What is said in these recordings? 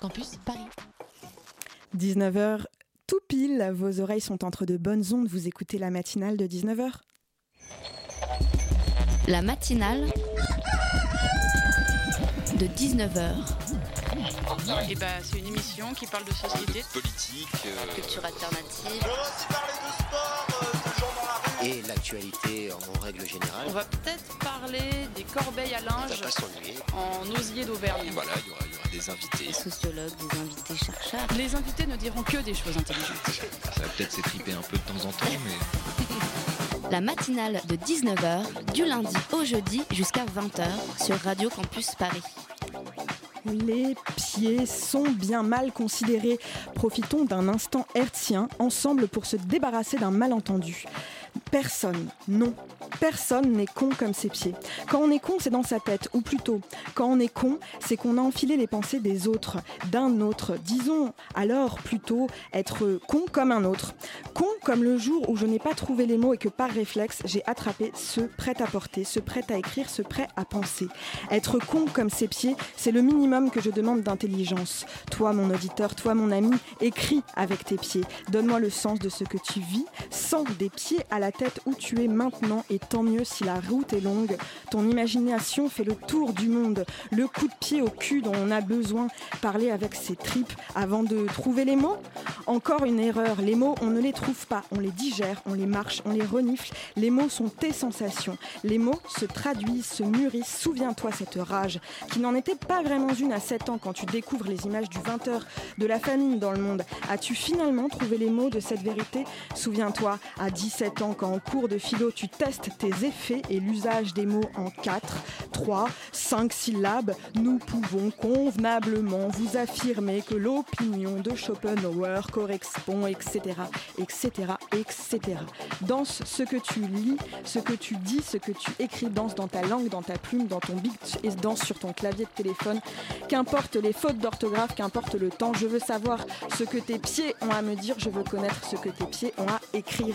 Campus Paris. 19h tout pile, vos oreilles sont entre de bonnes ondes, vous écoutez la matinale de 19h. La matinale de 19h. Et bah, c'est une émission qui parle de société, politique, euh, Culture alternative. On va aussi parler de sport, euh, de gens dans la rue. et l'actualité en règle générale. On va peut-être parler des corbeilles à On linge va pas s'ennuyer. en osier d'Auvergne. Voilà, il y aura, il y aura des invités. Des sociologues, des invités chercheurs. Les invités ne diront que des choses intelligentes. Ça va peut-être s'étriper un peu de temps en temps, mais La matinale de 19h, du lundi au jeudi jusqu'à 20h sur Radio Campus Paris. Les pieds sont bien mal considérés. Profitons d'un instant hertzien ensemble pour se débarrasser d'un malentendu. Personne, non, personne n'est con comme ses pieds. Quand on est con, c'est dans sa tête, ou plutôt, quand on est con, c'est qu'on a enfilé les pensées des autres, d'un autre. Disons alors plutôt être con comme un autre. Con comme le jour où je n'ai pas trouvé les mots et que par réflexe, j'ai attrapé ce prêt à porter, ce prêt à écrire, ce prêt à penser. Être con comme ses pieds, c'est le minimum que je demande d'intelligence. Toi, mon auditeur, toi, mon ami, écris avec tes pieds. Donne-moi le sens de ce que tu vis, sans des pieds à la tête où tu es maintenant, et tant mieux si la route est longue. Ton imagination fait le tour du monde, le coup de pied au cul dont on a besoin, parler avec ses tripes avant de trouver les mots. Encore une erreur, les mots, on ne les trouve pas, on les digère, on les marche, on les renifle. Les mots sont tes sensations. Les mots se traduisent, se mûrissent. Souviens-toi cette rage, qui n'en était pas vraiment une à 7 ans quand tu découvres les images du 20h, de la famine dans le monde. As-tu finalement trouvé les mots de cette vérité? Souviens-toi, à 17 ans, quand en cours de philo, tu testes tes effets et l'usage des mots en 4, 3, 5 syllabes, nous pouvons convenablement vous affirmer que l'opinion de Schopenhauer correspond, etc., etc., etc. Danse ce que tu lis, ce que tu dis, ce que tu écris, danse dans ta langue, dans ta plume, dans ton beat et danse sur ton clavier de téléphone. Qu'importe les fautes d'orthographe, qu'importe le temps, je veux savoir ce que tes pieds ont à me dire, je veux connaître ce que tes pieds ont à écrire.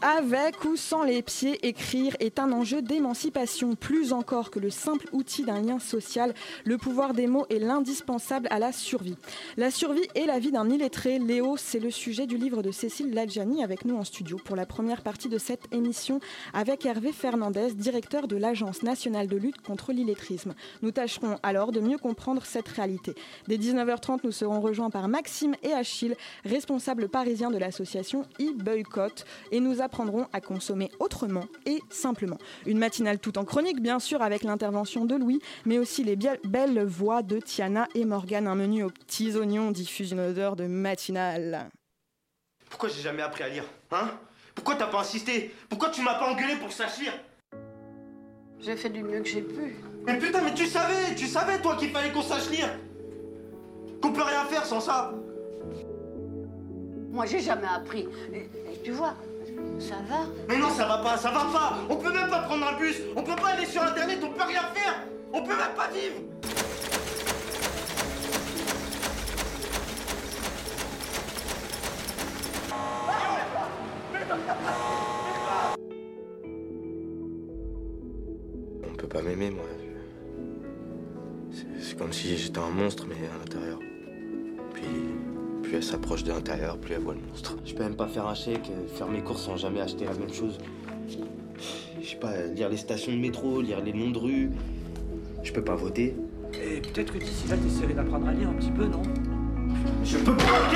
Avec ou sans les pieds, écrire est un enjeu d'émancipation. Plus encore que le simple outil d'un lien social, le pouvoir des mots est l'indispensable à la survie. La survie et la vie d'un illettré, Léo, c'est le sujet du livre de Cécile Ladjani avec nous en studio pour la première partie de cette émission avec Hervé Fernandez, directeur de l'Agence nationale de lutte contre l'illettrisme. Nous tâcherons alors de mieux comprendre cette réalité. Dès 19h30, nous serons rejoints par Maxime et Achille, responsables parisiens de l'association e-boycott, et nous apprendrons à consommer autrement et simplement. Une matinale tout en chronique, bien sûr, avec l'intervention de Louis, mais aussi les belles voix de Tiana et Morgane. Un menu aux petits oignons diffuse une odeur de matinale. Pourquoi j'ai jamais appris à lire Hein? Pourquoi t'as pas insisté? Pourquoi tu m'as pas engueulé pour lire J'ai fait du mieux que j'ai pu. Mais putain, mais tu savais Tu savais, toi, qu'il fallait qu'on sache lire Qu'on peut rien faire sans ça Moi, j'ai jamais appris. Et, et tu vois, ça va. Mais non, ça va pas, ça va pas On peut même pas prendre un bus On peut pas aller sur Internet, on peut rien faire On peut même pas vivre On peut pas m'aimer, moi. C'est- C'est comme si j'étais un monstre, mais à l'intérieur. Plus elle s'approche de l'intérieur, plus elle voit le monstre. Je peux même pas faire un chèque, euh, faire mes courses sans jamais acheter la même chose. Je sais pas, lire les stations de métro, lire les noms de rue. Je peux pas voter. Et peut-être que d'ici là, t'essaierais d'apprendre à lire un petit peu, non? Je peux pas,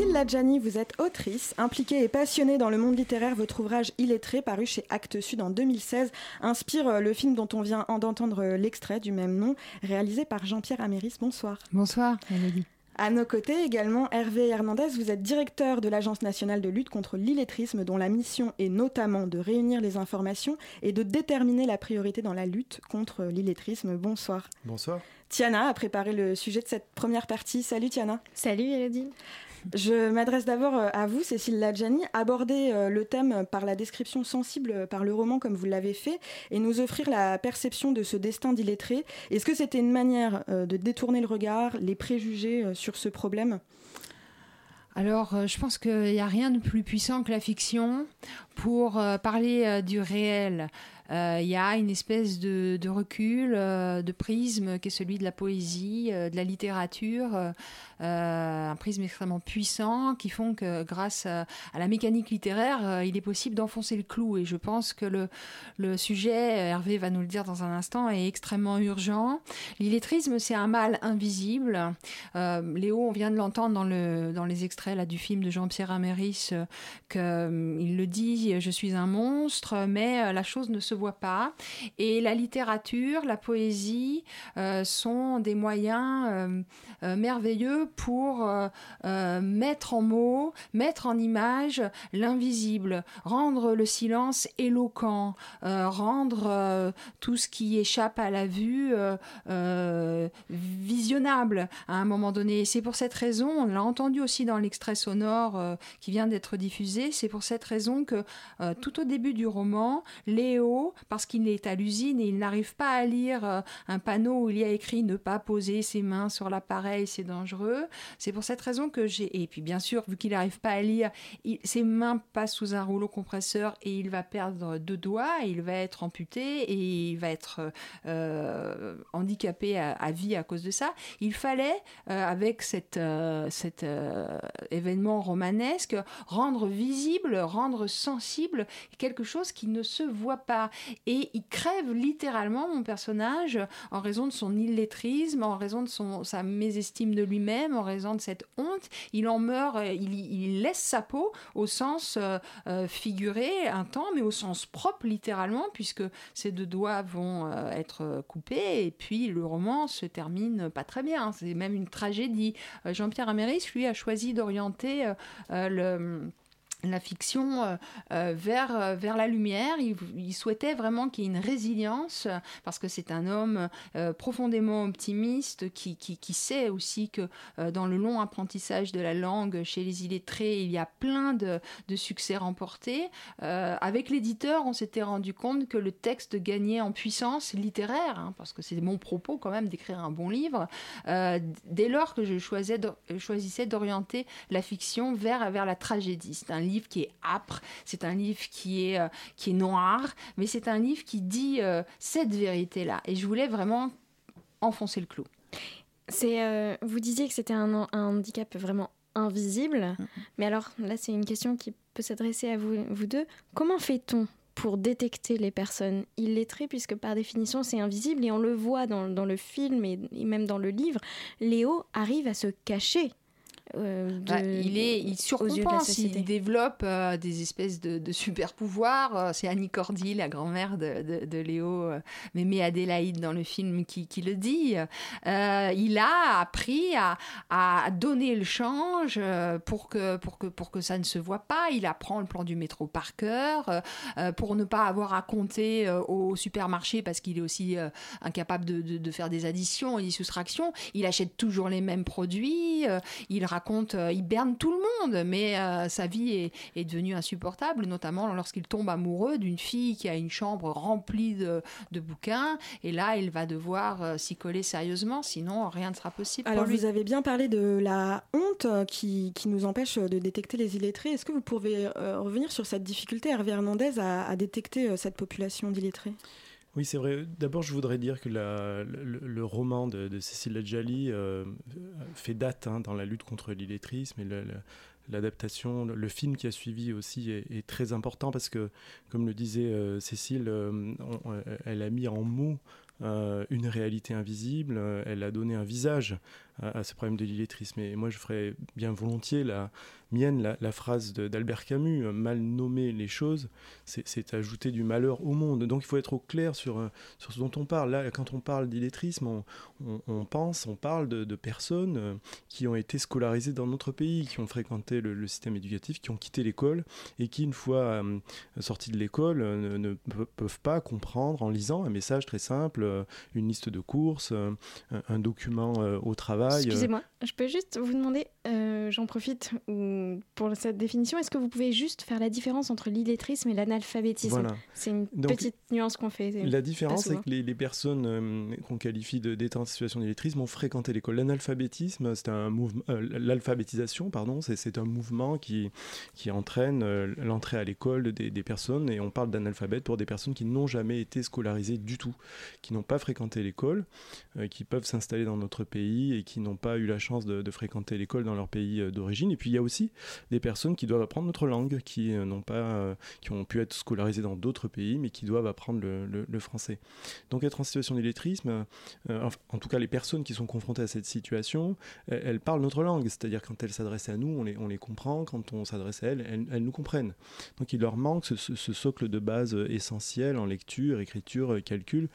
Cécile Ladjani, vous êtes autrice, impliquée et passionnée dans le monde littéraire. Votre ouvrage Illettré, paru chez Actes Sud en 2016, inspire euh, le film dont on vient d'entendre euh, l'extrait du même nom, réalisé par Jean-Pierre Améris. Bonsoir. Bonsoir, Elodie. À nos côtés également, Hervé Hernandez, vous êtes directeur de l'Agence nationale de lutte contre l'illettrisme, dont la mission est notamment de réunir les informations et de déterminer la priorité dans la lutte contre l'illettrisme. Bonsoir. Bonsoir. Tiana a préparé le sujet de cette première partie. Salut Tiana. Salut, Elodie. Je m'adresse d'abord euh, à vous, Cécile Ladjani, aborder euh, le thème par la description sensible euh, par le roman comme vous l'avez fait et nous offrir la perception de ce destin d'illettré. Est-ce que c'était une manière de détourner le regard, les préjugés sur ce problème? Alors, je pense qu'il n'y a rien de plus puissant que la fiction pour parler du réel. Il y a une espèce de recul, de prisme qui est celui de la poésie, de la littérature, un prisme extrêmement puissant qui font que grâce à, la mécanique littéraire, il est possible d'enfoncer le clou. Et je pense que le, sujet, Hervé va nous le dire dans un instant, est extrêmement urgent. L'illettrisme, c'est un mal invisible. Léo, on vient de l'entendre dans, le, dans les extraits là, du film de Jean-Pierre Améris, qu'il le dit je suis un monstre, mais euh, la chose ne se voit pas. Et la littérature, la poésie euh, sont des moyens euh, merveilleux pour mettre en mots, mettre en image l'invisible, rendre le silence éloquent, rendre tout ce qui échappe à la vue visionnable à un moment donné. C'est pour cette raison, on l'a entendu aussi dans l'extrait sonore qui vient d'être diffusé, c'est pour cette raison que euh, tout au début du roman, Léo, parce qu'il est à l'usine et il n'arrive pas à lire euh, un panneau où il y a écrit ne pas poser ses mains sur l'appareil, c'est dangereux. C'est pour cette raison que j'ai. Et puis bien sûr, vu qu'il n'arrive pas à lire, ses mains passent sous un rouleau compresseur et il va perdre deux doigts, il va être amputé et il va être euh, handicapé à, vie à cause de ça. Il fallait, avec cet événement romanesque, rendre visible, rendre sensible quelque chose qui ne se voit pas. Et il crève littéralement mon personnage en raison de son illettrisme, en raison de sa mésestime de lui-même, en raison de cette honte. Il en meurt, euh, il, laisse sa peau au sens euh, euh, figuré un temps, mais au sens propre littéralement, puisque ses deux doigts vont être coupés. Et puis le roman se termine pas très bien. C'est même une tragédie. Jean-Pierre Améris, lui, a choisi d'orienter le la fiction euh, euh, vers, euh, vers la lumière. Il, souhaitait vraiment qu'il y ait une résilience, parce que c'est un homme profondément optimiste qui, qui, sait aussi que dans le long apprentissage de la langue chez les illettrés, il y a plein de, de succès remportés. avec l'éditeur, on s'était rendu compte que le texte gagnait en puissance littéraire, hein, parce que c'est mon propos quand même d'écrire un bon livre, dès lors que je choisissais d'orienter la fiction vers, la tragédie. Livre qui est âpre, c'est un livre qui est, euh, qui est noir, mais c'est un livre qui dit euh, cette vérité-là. Et je voulais vraiment enfoncer le clou. C'est, euh, vous disiez que c'était un, handicap vraiment invisible, mm-hmm. mais alors là c'est une question qui peut s'adresser à vous, vous deux. Comment fait-on pour détecter les personnes illettrées, puisque par définition c'est invisible et on le voit dans, dans le film et, même dans le livre, Léo arrive à se cacher euh, bah, il est, il surcompense, il développe euh, des espèces de, super pouvoirs. Euh, c'est Annie Cordy, la grand-mère de, de, Léo, Mémé Adélaïde dans le film, qui, qui le dit. il a appris à, à, donner le change pour que, pour, que, pour que ça ne se voit pas. Il apprend le plan du métro par cœur pour ne pas avoir à compter au supermarché parce qu'il est aussi incapable de, de, faire des additions et des soustractions. Il achète toujours les mêmes produits. il raconte raconte, euh, il berne tout le monde, mais euh, sa vie est, devenue insupportable, notamment lorsqu'il tombe amoureux d'une fille qui a une chambre remplie de, bouquins. Et là, il va devoir euh, s'y coller sérieusement, sinon rien ne sera possible. Alors, vous avez bien parlé de la honte qui, nous empêche de détecter les illettrés. Est-ce que vous pouvez revenir sur cette difficulté, Hervé Hernandez, à détecter cette population d'illettrés? Oui, c'est vrai. D'abord, je voudrais dire que le, roman de, Cécile Adjali euh, fait date hein, dans la lutte contre l'illettrisme et l'adaptation, le, film qui a suivi aussi est, très important parce que, comme le disait euh, Cécile, euh, elle a mis en mots une réalité invisible, elle a donné un visage à, ce problème de l'illettrisme. Et moi, je ferais bien volontiers la, mienne la, phrase d'Albert Camus, euh, mal nommer les choses, c'est ajouter du malheur au monde. Donc il faut être au clair sur, euh, sur ce dont on parle. Là, quand on parle d'illettrisme, on, pense, on parle de, personnes euh, qui ont été scolarisées dans notre pays, qui ont fréquenté le, système éducatif, qui ont quitté l'école et qui, une fois sortis de l'école, ne, peuvent pas comprendre en lisant un message très simple, une liste de courses, un, document au travail. Excusez-moi, je peux juste vous demander, j'en profite, ou pour cette définition. Est-ce que vous pouvez juste faire la différence entre l'illettrisme et l'analphabétisme? C'est une petite nuance qu'on fait. La différence, c'est que les, personnes euh, qu'on qualifie d'être en situation d'illettrisme ont fréquenté l'école. L'analphabétisme, c'est un mouvement, euh, l'alphabétisation, pardon, c'est un mouvement qui, qui entraîne euh, l'entrée à l'école des, des, personnes, et on parle d'analphabète pour des personnes qui n'ont jamais été scolarisées du tout, qui n'ont pas fréquenté l'école, qui peuvent s'installer dans notre pays et qui n'ont pas eu la chance de, fréquenter l'école dans leur pays d'origine. Et puis il y a aussi des personnes qui doivent apprendre notre langue, qui n'ont pas, qui ont pu être scolarisées dans d'autres pays, mais qui doivent apprendre le, français. Donc être en situation d'illettrisme, euh, en, tout cas les personnes qui sont confrontées à cette situation, elles, parlent notre langue, c'est-à-dire quand elles s'adressent à nous, on les, on les comprend, quand on s'adresse à elles, elles, nous comprennent. Donc il leur manque ce, socle de base essentiel en lecture, écriture, calcul,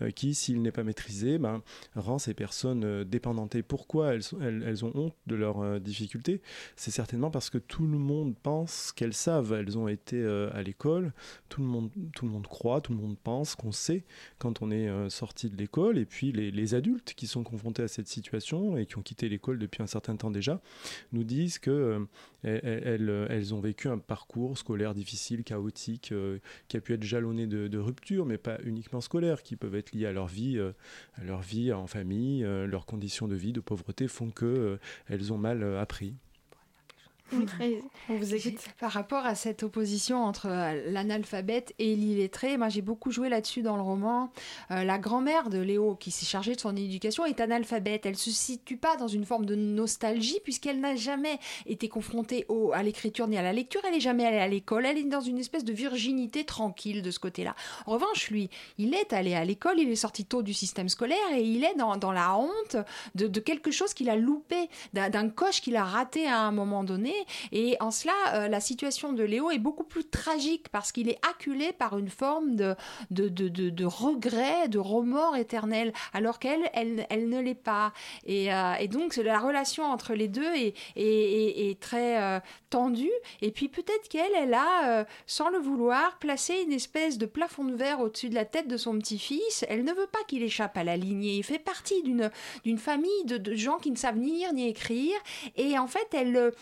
euh, qui, s'il n'est pas maîtrisé, ben, rend ces personnes euh, dépendantes. Et pourquoi elles, ont honte de leurs difficultés C'est certainement parce que tout le monde pense qu'elles savent. Elles ont été à l'école, tout le monde, tout le monde croit, tout le monde pense qu'on sait quand on est euh, sorti de l'école. Et puis les, adultes qui sont confrontés à cette situation et qui ont quitté l'école depuis un certain temps déjà nous disent que euh, elles, ont vécu un parcours scolaire difficile, chaotique, euh, qui a pu être jalonné de, de ruptures, mais pas uniquement scolaires, qui peuvent être liées à leur vie, à leur vie en famille, leurs conditions de vie, de pauvreté font que elles ont mal appris. On vous écoute. Par rapport à cette opposition entre euh, l'analphabète et l'illettré, moi j'ai beaucoup joué là-dessus dans le roman. Euh, la grand-mère de Léo, qui s'est chargée de son éducation, est analphabète. Elle se situe pas dans une forme de nostalgie puisqu'elle n'a jamais été confrontée au, à l'écriture ni à la lecture. Elle n'est jamais allée à l'école. Elle est dans une espèce de virginité tranquille de ce côté-là. En revanche, lui, il est allé à l'école. Il est sorti tôt du système scolaire et il est dans, dans la honte de, de quelque chose qu'il a loupé, d'un coche qu'il a raté à un moment donné et en cela, euh, la situation de Léo est beaucoup plus tragique parce qu'il est acculé par une forme de, de, de, de, regret, de remords éternel, alors qu'elle, elle, elle ne l'est pas. Et, euh, et, donc, la relation entre les deux est, est, est, très euh, tendue. Et puis, peut-être qu'elle, elle a, sans le vouloir, placé une espèce de plafond de verre au-dessus de la tête de son petit-fils. Elle ne veut pas qu'il échappe à la lignée. Il fait partie d'une, famille de, de, gens qui ne savent ni lire ni écrire. Et en fait, elle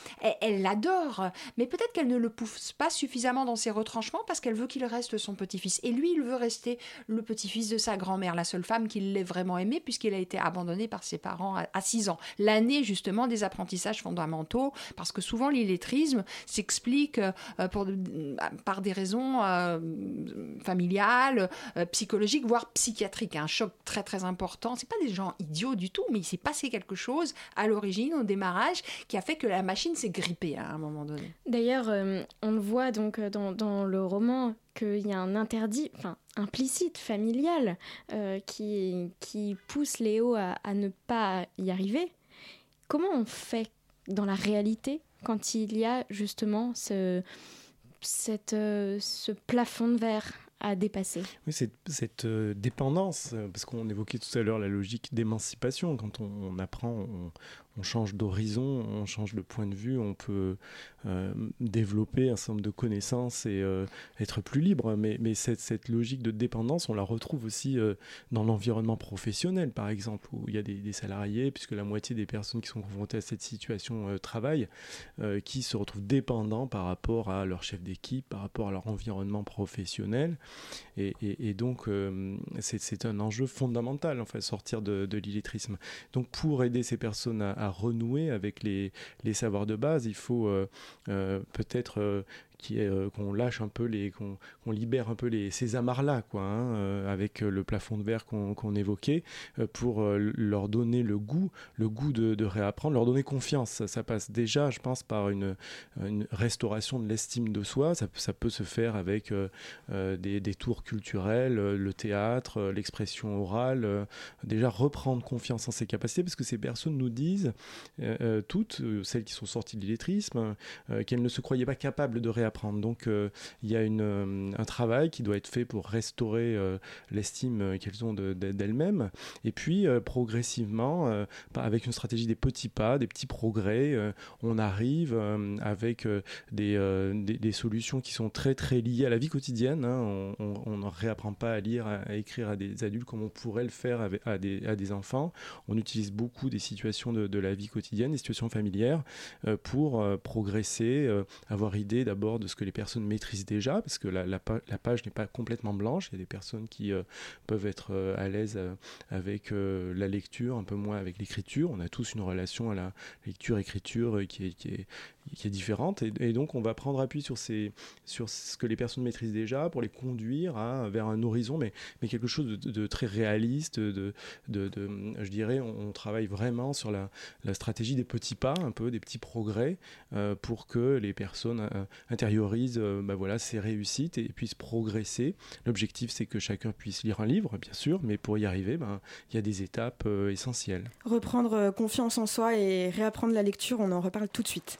adore, mais peut-être qu'elle ne le pousse pas suffisamment dans ses retranchements parce qu'elle veut qu'il reste son petit-fils. Et lui, il veut rester le petit-fils de sa grand-mère, la seule femme qui l'ait vraiment aimé puisqu'il a été abandonné par ses parents à 6 ans. L'année justement des apprentissages fondamentaux, parce que souvent l'illettrisme s'explique euh, par des raisons euh, familiales, euh, psychologiques, voire psychiatriques. Un choc très très important. C'est pas des gens idiots du tout, mais il s'est passé quelque chose à l'origine, au démarrage, qui a fait que la machine s'est grippée à un moment donné. D'ailleurs, euh, on le voit donc euh, dans, dans le roman qu'il y a un interdit, enfin implicite, familial, euh, qui, qui pousse Léo à, à, ne pas y arriver. Comment on fait dans la réalité quand il y a justement ce, cette, ce plafond de verre à dépasser? Oui, cette, cette dépendance, parce qu'on évoquait tout à l'heure la logique d'émancipation, quand on, on apprend, on, on change d'horizon, on change de point de vue, on peut euh, développer un certain nombre de connaissances et euh, être plus libre. Mais, cette, logique de dépendance, on la retrouve aussi euh, dans l'environnement professionnel, par exemple, où il y a des, salariés, puisque la moitié des personnes qui sont confrontées à cette situation travaillent, qui se retrouvent dépendants par rapport à leur chef d'équipe, par rapport à leur environnement professionnel. Et, donc, c'est un enjeu fondamental, en fait, sortir de, l'illettrisme. Donc, pour aider ces personnes à renouer avec les, savoirs de base. Il faut euh, euh, qu'on lâche un peu les qu'on libère un peu les ces amarres là quoi hein, euh, avec euh, le plafond de verre qu'on évoquait pour leur donner le goût le goût de, réapprendre leur donner confiance. Ça, passe déjà je pense par une, restauration de l'estime de soi. Ça, peut se faire avec des, des, tours culturels le théâtre l'expression orale déjà reprendre confiance en ses capacités parce que ces personnes nous disent toutes celles qui sont sorties de l'illettrisme qu'elles ne se croyaient pas capables de réapprendre réapprendre. Donc il y a une, un travail qui doit être fait pour restaurer l'estime qu'elles ont d'elles-mêmes. Et puis progressivement, avec une stratégie des petits pas, des petits progrès, on arrive avec des, des, solutions qui sont très très liées à la vie quotidienne. Hein. On ne réapprend pas à lire, à, écrire à des adultes comme on pourrait le faire à, des, à, des, enfants. On utilise beaucoup des situations de, la vie quotidienne, des situations familières, euh, pour euh, progresser, euh, avoir idée d'abord de ce que les personnes maîtrisent déjà, parce que la, page n'est pas complètement blanche. Il y a des personnes qui peuvent être à l'aise avec la lecture, un peu moins avec l'écriture. On a tous une relation à la lecture-écriture qui qui est, qui est différente. Et, donc, on va prendre appui sur, ce que les personnes maîtrisent déjà pour les conduire vers un horizon, mais, quelque chose de, très réaliste. De, je dirais, on, travaille vraiment sur la, la, stratégie des petits pas, un peu des petits progrès, euh, pour que les personnes euh, intériorisent euh, bah voilà, ces réussites et, puissent progresser. L'objectif, c'est que chacun puisse lire un livre, bien sûr, mais pour y arriver, ben, il y a des étapes essentielles. Reprendre confiance en soi et réapprendre la lecture, on en reparle tout de suite.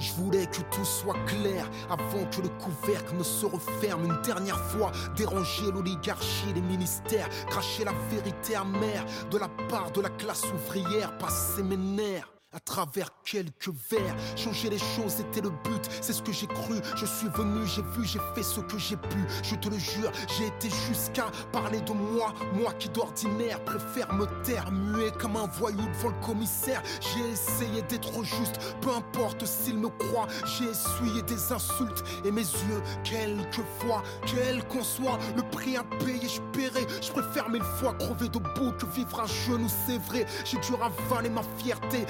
Je voulais que tout soit clair avant que le couvercle ne se referme une dernière fois. Déranger l'oligarchie, les ministères, cracher la vérité amère de la part de la classe ouvrière, passer mes nerfs à travers quelques vers. Changer les choses était le but, c'est ce que j'ai cru. Je suis venu, j'ai vu, j'ai fait ce que j'ai pu. Je te le jure, j'ai été jusqu'à parler de moi. Moi qui d'ordinaire préfère me taire, muet comme un voyou devant le commissaire. J'ai essayé d'être juste, peu importe s'il me croit. J'ai essuyé des insultes et mes yeux, quelquefois, quel qu'on soit, le prix à payer, je paierai. Je préfère mille fois crever debout que vivre à genoux, c'est vrai. J'ai dû ravaler ma fierté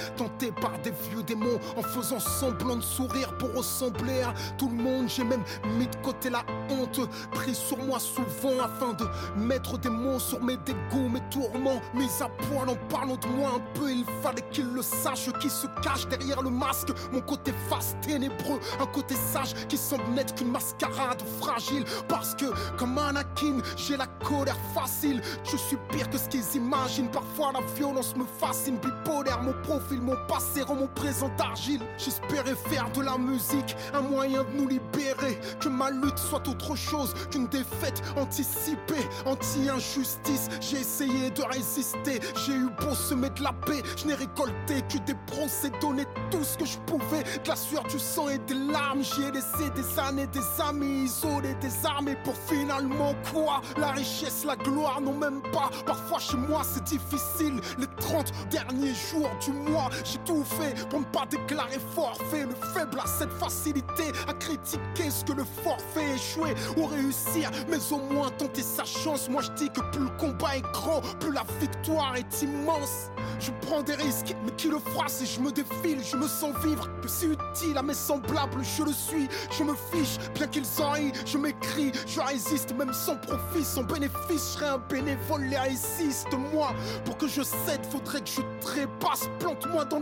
par des vieux démons en faisant semblant de sourire pour ressembler à tout le monde. J'ai même mis de côté la honte, pris sur moi souvent afin de mettre des mots sur mes dégoûts, mes tourments. Mis à poil en parlant de moi un peu, il fallait qu'il le sache qui se cache derrière le masque. Mon côté face ténébreux, un côté sage qui semble n'être qu'une mascarade fragile. Parce que, comme Anakin, j'ai la colère facile. Je suis pire que ce qu'ils imaginent. Parfois la violence me fascine, bipolaire, mon profil, mon passé rend mon présent d'argile. J'espérais faire de la musique un moyen de nous libérer. Que ma lutte soit autre chose qu'une défaite anticipée, anti-injustice. J'ai essayé de résister, j'ai eu beau semer de la paix. Je n'ai récolté que des procès, donné tout ce que je pouvais. De la sueur, du sang et des larmes. J'y ai laissé des années, des amis isolés, des armées pour finalement quoi La richesse, la gloire, non même pas. Parfois chez moi c'est difficile. Les 30 derniers jours du mois, j'ai tout fait pour ne pas déclarer forfait. Le faible a cette facilité à critiquer ce que le forfait échoué ou réussir, mais au moins tenter sa chance. Moi je dis que plus le combat est grand, plus la victoire est immense. Je prends des risques, mais qui le fera si je me défile? Je me sens vivre, que c'est utile à mes semblables, je le suis. Je me fiche, bien qu'ils en rient, je m'écris, je résiste, même sans profit, sans bénéfice. Je serai un bénévole, les résiste. Moi, pour que je cède, faudrait que je trépasse. Plante-moi dans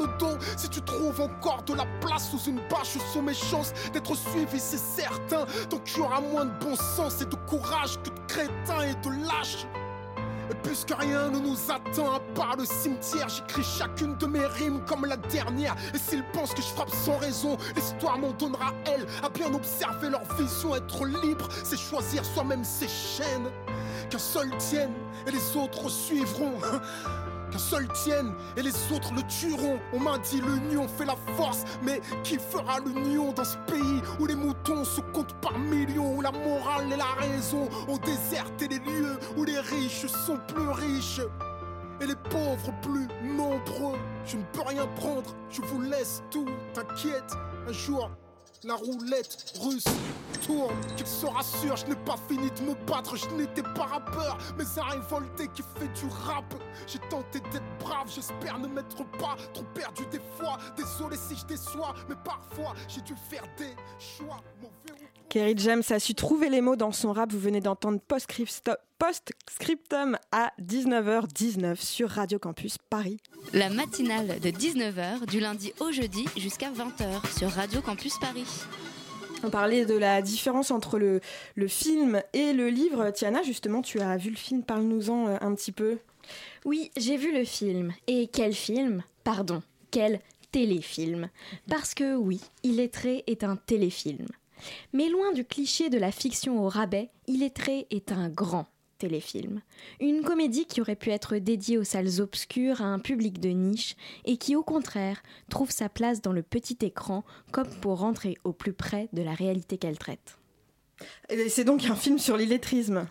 si tu trouves encore de la place sous une bâche sur mes chances d'être suivi, c'est certain. Donc tu auras moins de bon sens et de courage que de crétins et de lâches. Et puisque rien ne nous attend à part le cimetière, j'écris chacune de mes rimes comme la dernière. Et s'ils pensent que je frappe sans raison, l'histoire m'en donnera elle. À bien observer leur vision, être libre, c'est choisir soi-même ses chaînes. Qu'un seul tienne et les autres suivront. qu'un seul tienne et les autres le tueront. On m'a dit l'union fait la force, mais qui fera l'union dans ce pays où les moutons se comptent par millions, où la morale et la raison ont déserté les lieux, où les riches sont plus riches et les pauvres plus nombreux? Je ne peux rien prendre, je vous laisse tout, t'inquiète, un jour la roulette russe tourne, qu'il se rassure, je n'ai pas fini de me battre, je n'étais pas rappeur, mais un révolté qui fait du rap. J'ai tenté d'être brave, j'espère ne m'être pas trop perdu des fois. Désolé si je déçois, mais parfois j'ai dû faire des choix. Kerry James a su trouver les mots dans son rap. Vous venez d'entendre Post-Scriptum à 19h19 sur Radio Campus Paris. La matinale de 19h du lundi au jeudi jusqu'à 20h sur Radio Campus Paris. On parlait de la différence entre le, le film et le livre. Tiana, justement, tu as vu le film, parle-nous-en euh, un petit peu. Oui, j'ai vu le film. Et quel film? Pardon, quel téléfilm? Parce que oui, Illettré est un téléfilm. Mais loin du cliché de la fiction au rabais, Illettré est un grand téléfilm. Une comédie qui aurait pu être dédiée aux salles obscures à un public de niche et qui au contraire trouve sa place dans le petit écran comme pour rentrer au plus près de la réalité qu'elle traite. C'est donc un film sur l'illettrisme?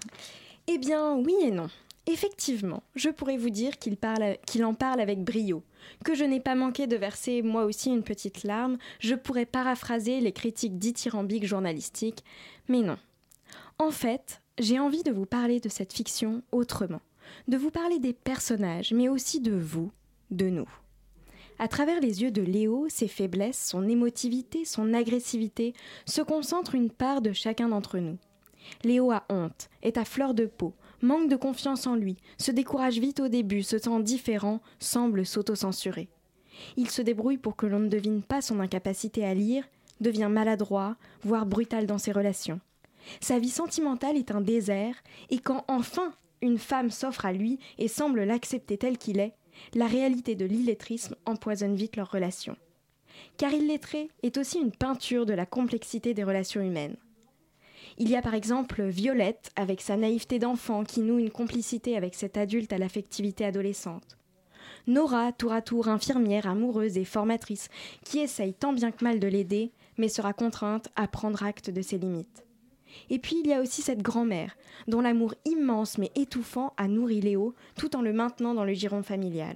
Eh bien oui et non. Effectivement, je pourrais vous dire qu'il en parle avec brio, que je n'ai pas manqué de verser moi aussi une petite larme, je pourrais paraphraser les critiques dithyrambiques journalistiques, mais non. En fait, j'ai envie de vous parler de cette fiction autrement, de vous parler des personnages, mais aussi de vous, de nous. À travers les yeux de Léo, ses faiblesses, son émotivité, son agressivité, se concentre une part de chacun d'entre nous. Léo a honte, est à fleur de peau, manque de confiance en lui, se décourage vite au début, se sent différent, semble s'autocensurer. Il se débrouille pour que l'on ne devine pas son incapacité à lire, devient maladroit, voire brutal dans ses relations. Sa vie sentimentale est un désert, et quand enfin une femme s'offre à lui et semble l'accepter tel qu'il est, la réalité de l'illettrisme empoisonne vite leur relation. Car illettré est aussi une peinture de la complexité des relations humaines. Il y a par exemple Violette, avec sa naïveté d'enfant, qui noue une complicité avec cet adulte à l'affectivité adolescente. Nora, tour à tour infirmière, amoureuse et formatrice, qui essaye tant bien que mal de l'aider, mais sera contrainte à prendre acte de ses limites. Et puis il y a aussi cette grand-mère, dont l'amour immense mais étouffant a nourri Léo, tout en le maintenant dans le giron familial.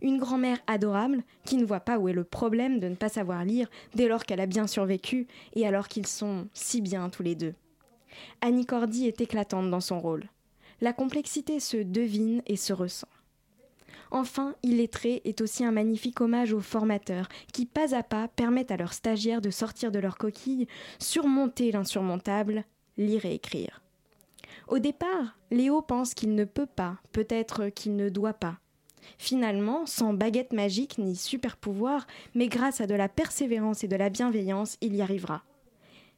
Une grand-mère adorable qui ne voit pas où est le problème de ne pas savoir lire dès lors qu'elle a bien survécu et alors qu'ils sont si bien tous les deux. Annie Cordy est éclatante dans son rôle. La complexité se devine et se ressent. Enfin, Illettré est aussi un magnifique hommage aux formateurs qui, pas à pas, permettent à leurs stagiaires de sortir de leur coquille, surmonter l'insurmontable, lire et écrire. Au départ, Léo pense qu'il ne peut pas, peut-être qu'il ne doit pas. Finalement, sans baguette magique ni super pouvoir, mais grâce à de la persévérance et de la bienveillance, il y arrivera.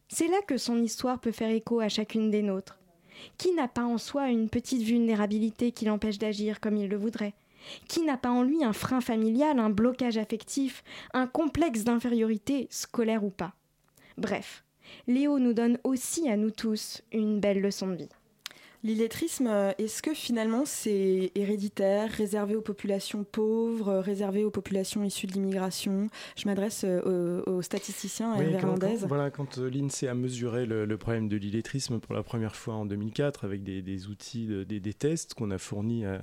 C'est là que son histoire peut faire écho à chacune des nôtres. Qui n'a pas en soi une petite vulnérabilité qui l'empêche d'agir comme il le voudrait? Qui n'a pas en lui un frein familial, un blocage affectif, un complexe d'infériorité, scolaire ou pas? Bref, Léo nous donne aussi à nous tous une belle leçon de vie. L'illettrisme, euh, est-ce que finalement c'est héréditaire, réservé aux populations pauvres, euh, réservé aux populations issues de l'immigration? Je m'adresse euh, aux, statisticiens oui, quand, voilà, quand l'INSEE a mesuré le, problème de l'illettrisme pour la première fois en 2004 avec des, outils, des, tests qu'on a fournis à,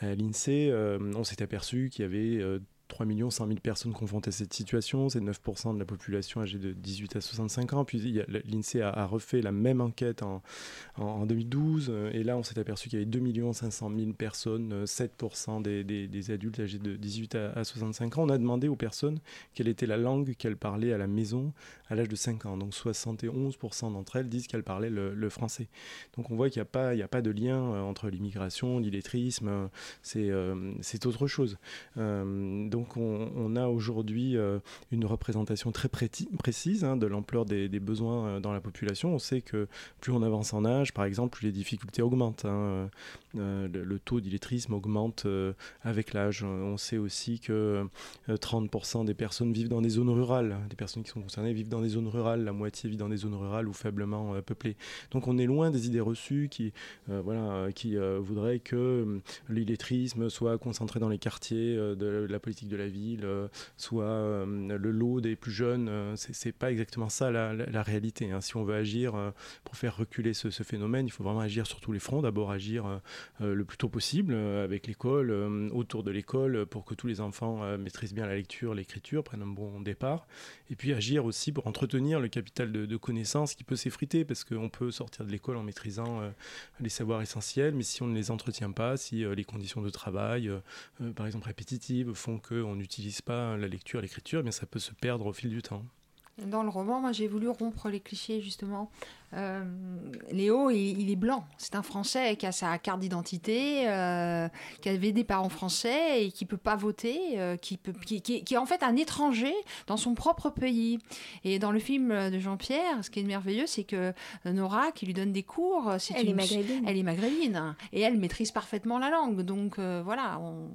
à, l'INSEE, on s'est aperçu qu'il y avait 3 100 000 personnes confrontées à cette situation, c'est 9% de la population âgée de 18 à 65 ans. Puis l'INSEE a, refait la même enquête en, en, 2012, euh, et là on s'est aperçu qu'il y avait 2 500 000 personnes, 7% euh, des, adultes âgés de 18 à, 65 ans. On a demandé aux personnes quelle était la langue qu'elles parlaient à la maison à l'âge de 5 ans. Donc 71% d'entre elles disent qu'elles parlaient le, français. Donc on voit qu'il n'y a, pas, a de lien euh, entre l'immigration, l'illettrisme, c'est c'est autre chose. Donc on, a aujourd'hui euh, une représentation très précise hein, de l'ampleur des, besoins euh, dans la population. On sait que plus on avance en âge, par exemple, plus les difficultés augmentent. Hein. Euh, le, taux d'illettrisme augmente avec l'âge. On sait aussi que 30% des personnes vivent dans des zones rurales. Des personnes qui sont concernées vivent dans des zones rurales. La moitié vit dans des zones rurales ou faiblement peuplées. Donc on est loin des idées reçues qui voudraient que l'illettrisme soit concentré dans les quartiers de la politique de la ville, euh, soit euh, le lot des plus jeunes. Euh, c'est pas exactement ça la, réalité. Hein. Si on veut agir pour faire reculer ce, phénomène, il faut vraiment agir sur tous les fronts. D'abord agir le plus tôt possible avec l'école, autour de l'école, pour que tous les enfants maîtrisent bien la lecture, l'écriture, prennent un bon départ. Et puis agir aussi pour entretenir le capital de, connaissances qui peut s'effriter, parce qu'on peut sortir de l'école en maîtrisant les savoirs essentiels, mais si on ne les entretient pas, si les conditions de travail, par exemple répétitives, font qu'on n'utilise pas la lecture, l'écriture, mais ça peut se perdre au fil du temps. Dans le roman, moi j'ai voulu rompre les clichés justement. Euh, Léo, il, est blanc. C'est un Français qui a sa carte d'identité, euh, qui avait des parents français et qui peut pas voter, euh, qui, peut, qui, qui, est en fait un étranger dans son propre pays. Et dans le film de Jean-Pierre, ce qui est merveilleux, c'est que Nora, qui lui donne des cours, elle, est maghrébine. elle est maghrébine et elle maîtrise parfaitement la langue. Donc voilà, on,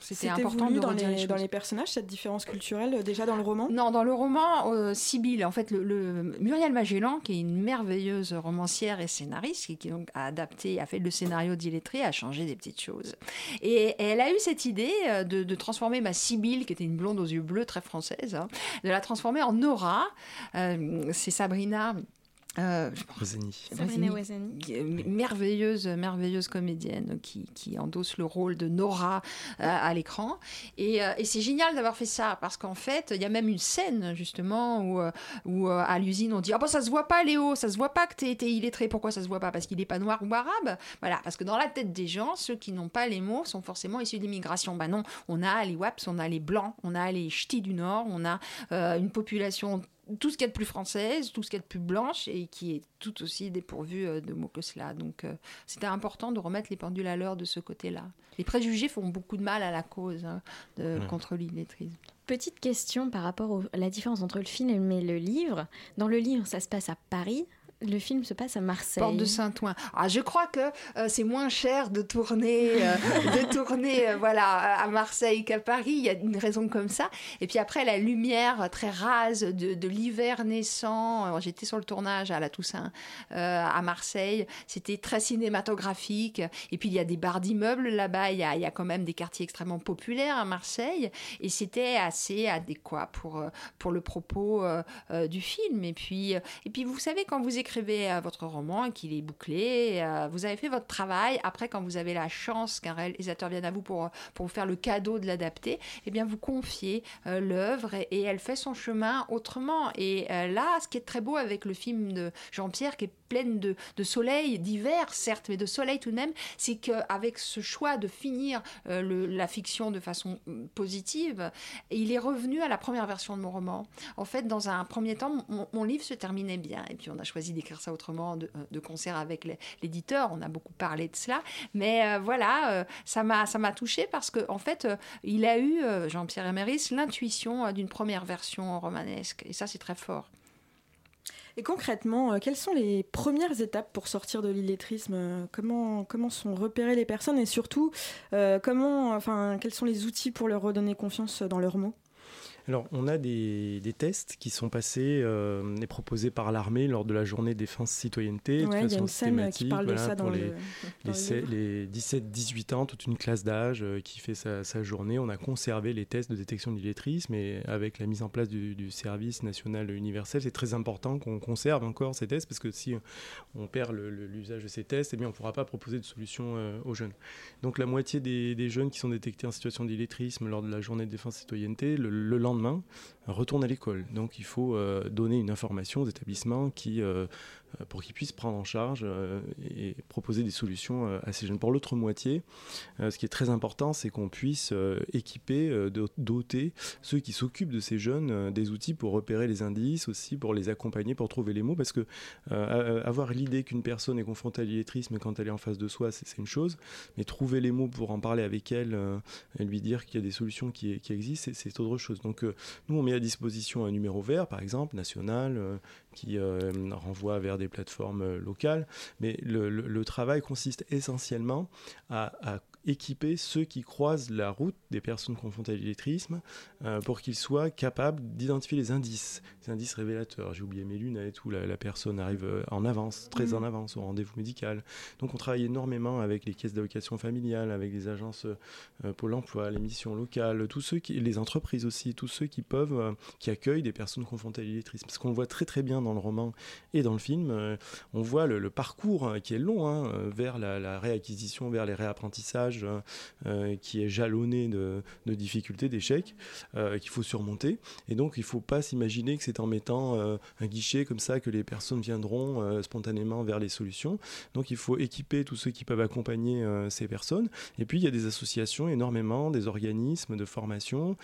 c'était important de dans les, dans les personnages cette différence culturelle euh, déjà dans le roman? Non, dans le roman, euh, Sibylle, en fait, le, Muriel Magellan, qui est une merveilleuse romancière et scénariste, qui, donc a adapté, a fait le scénario d'Illettré, a changé des petites choses. Et, elle a eu cette idée euh, de, transformer ma Sibylle, qui était une blonde aux yeux bleus très française, hein, de la transformer en Nora. C'est Sabrina euh, merveilleuse, merveilleuse comédienne qui, qui, endosse le rôle de Nora euh, à l'écran. Et, euh, et c'est génial d'avoir fait ça parce qu'en fait, il y a même une scène justement où, euh, où à l'usine on dit Ah, bah ça se voit pas, Léo, ça se voit pas que t'es es illettré. Pourquoi ça se voit pas? Parce qu'il est pas noir ou arabe Voilà, parce que dans la tête des gens, ceux qui n'ont pas les mots sont forcément issus de l'immigration. Bah non, on a les WAPS, on a les Blancs, on a les Ch'tis du Nord, on a une population tout ce qu'il y a de plus française, tout ce qu'il y a de plus blanche et qui est tout aussi dépourvu euh, de mots que cela. Donc euh, c'était important de remettre les pendules à l'heure de ce côté-là. Les préjugés font beaucoup de mal à la cause hein, de, contre l'illettrisme. Petite question par rapport à la différence entre le film et le livre. Dans le livre, ça se passe à Paris le film se passe à Marseille. Porte de Saint-Ouen. Ah, je crois que euh, c'est moins cher de tourner, euh, de tourner euh, voilà, à Marseille qu'à Paris. Il y a une raison comme ça. Et puis après, la lumière très rase de, l'hiver naissant. J'étais sur le tournage à la Toussaint à Marseille. C'était très cinématographique. Et puis il y a des bars d'immeubles là-bas. Il, y a, quand même des quartiers extrêmement populaires à Marseille. Et c'était assez adéquat pour, pour le propos du film. Et puis, et puis vous savez, quand vous écrivez euh, votre roman, qu'il est bouclé, euh, vous avez fait votre travail. Après, quand vous avez la chance qu'un réalisateur vienne à vous pour, pour vous faire le cadeau de l'adapter, eh bien, vous confiez euh, l'œuvre et, elle fait son chemin autrement. Et là, ce qui est très beau avec le film de Jean-Pierre, qui est pleine de, soleil, d'hiver certes, mais de soleil tout de même, c'est qu'avec ce choix de finir le, la fiction de façon positive, il est revenu à la première version de mon roman. En fait, dans un premier temps, mon, livre se terminait bien, et puis on a choisi d'écrire ça autrement, de, euh, concert avec l'éditeur. On a beaucoup parlé de cela. Mais euh, voilà, euh, ça m'a touché parce qu'en en fait, il a eu, Jean-Pierre Emeris, l'intuition d'une première version romanesque. Et ça, c'est très fort. Et concrètement, quelles sont les premières étapes pour sortir de l'illettrisme comment, comment sont repérées les personnes et surtout, comment, enfin, quels sont les outils pour leur redonner confiance dans leurs mots? Alors, on a des, tests qui sont passés euh, et proposés par l'armée lors de la journée défense citoyenneté. il y a une scène qui parle de ça dans les, le, les, 17-18 ans, toute une classe d'âge euh, qui fait sa, journée. On a conservé les tests de détection de l'illettrisme et avec la mise en place du, service national universel, c'est très important qu'on conserve encore ces tests parce que si on perd l'usage de ces tests, eh bien, on ne pourra pas proposer de solution euh, aux jeunes. Donc, la moitié des, jeunes qui sont détectés en situation d'illettrisme lors de la journée de défense citoyenneté, le, le lendemain, lendemain retourne à l'école. Donc il faut euh, donner une information aux établissements qui, euh, euh, pour qu'ils puissent prendre en charge et proposer des solutions à ces jeunes. Pour l'autre moitié, ce qui est très important, c'est qu'on puisse équiper, doter ceux qui s'occupent de ces jeunes des outils pour repérer les indices, aussi pour les accompagner, pour trouver les mots, parce que avoir l'idée qu'une personne est confrontée à l'illettrisme quand elle est en face de soi, c'est une chose, mais trouver les mots pour en parler avec elle et lui dire qu'il y a des solutions qui, existent, c'est autre chose. Donc nous, on met à disposition un numéro vert, par exemple, national, euh, qui euh, renvoie vers des plateformes euh, locales. Mais le, travail consiste essentiellement à, à équiper ceux qui croisent la route des personnes confrontées à l'illettrisme euh, pour qu'ils soient capables d'identifier les indices, les indices révélateurs. J'ai oublié mes lunettes où la, personne arrive euh, en avance, très en mhm. avance au rendez-vous médical. Donc on travaille énormément avec les caisses d'allocation familiale, avec les agences euh, Pôle emploi, les missions locales, tous ceux qui, les entreprises aussi, tous ceux qui peuvent, qui accueillent des personnes confrontées à l'illettrisme. Parce qu'on voit très très bien dans le roman et dans le film, on voit le, parcours qui est long hein, vers la, la réacquisition, vers les réapprentissages personnage qui est jalonné de, difficultés, d'échecs qu'il faut surmonter. Et donc il ne faut pas s'imaginer que c'est en mettant un guichet comme ça que les personnes viendront spontanément vers les solutions. Donc il faut équiper tous ceux qui peuvent accompagner ces personnes. Et puis il y a des associations énormément, des organismes de formation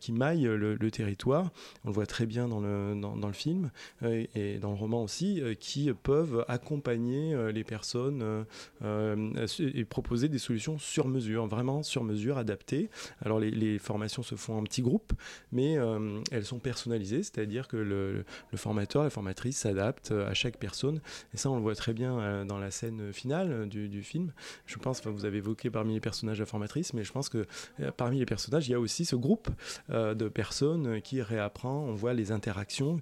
qui maillent le, territoire. On le voit très bien dans le, dans, le film et dans le roman aussi, qui peuvent accompagner les personnes et proposer des solutions sur mesure, vraiment sur mesure, adaptées. Alors les, formations se font en petits groupes, mais elles sont personnalisées, c'est-à-dire que le, formateur, la formatrice s'adapte à chaque personne. Et ça, on le voit très bien dans la scène finale du, film. Je pense, enfin, vous avez évoqué parmi les personnages la formatrice, mais je pense que parmi les personnages, il y a aussi ce groupe de personnes qui réapprend. On voit les interactions,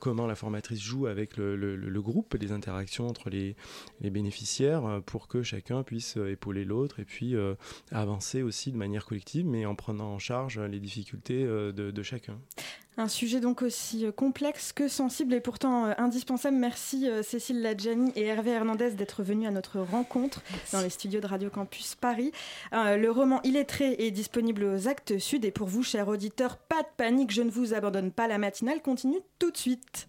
comment la formatrice joue avec le, groupe, les interactions entre les, bénéficiaires pour que chacun puisse épauler l'autre et puis avancer aussi de manière collective, mais en prenant en charge les difficultés de, de chacun. Un sujet donc aussi euh, complexe que sensible et pourtant euh, indispensable. Merci euh, Cécile Ladjani et Hervé Hernandez d'être venus à notre rencontre dans les studios de Radio Campus Paris. le roman Illettré est disponible aux Actes Sud et pour vous, chers auditeurs, pas de panique, je ne vous abandonne pas. La matinale continue tout de suite.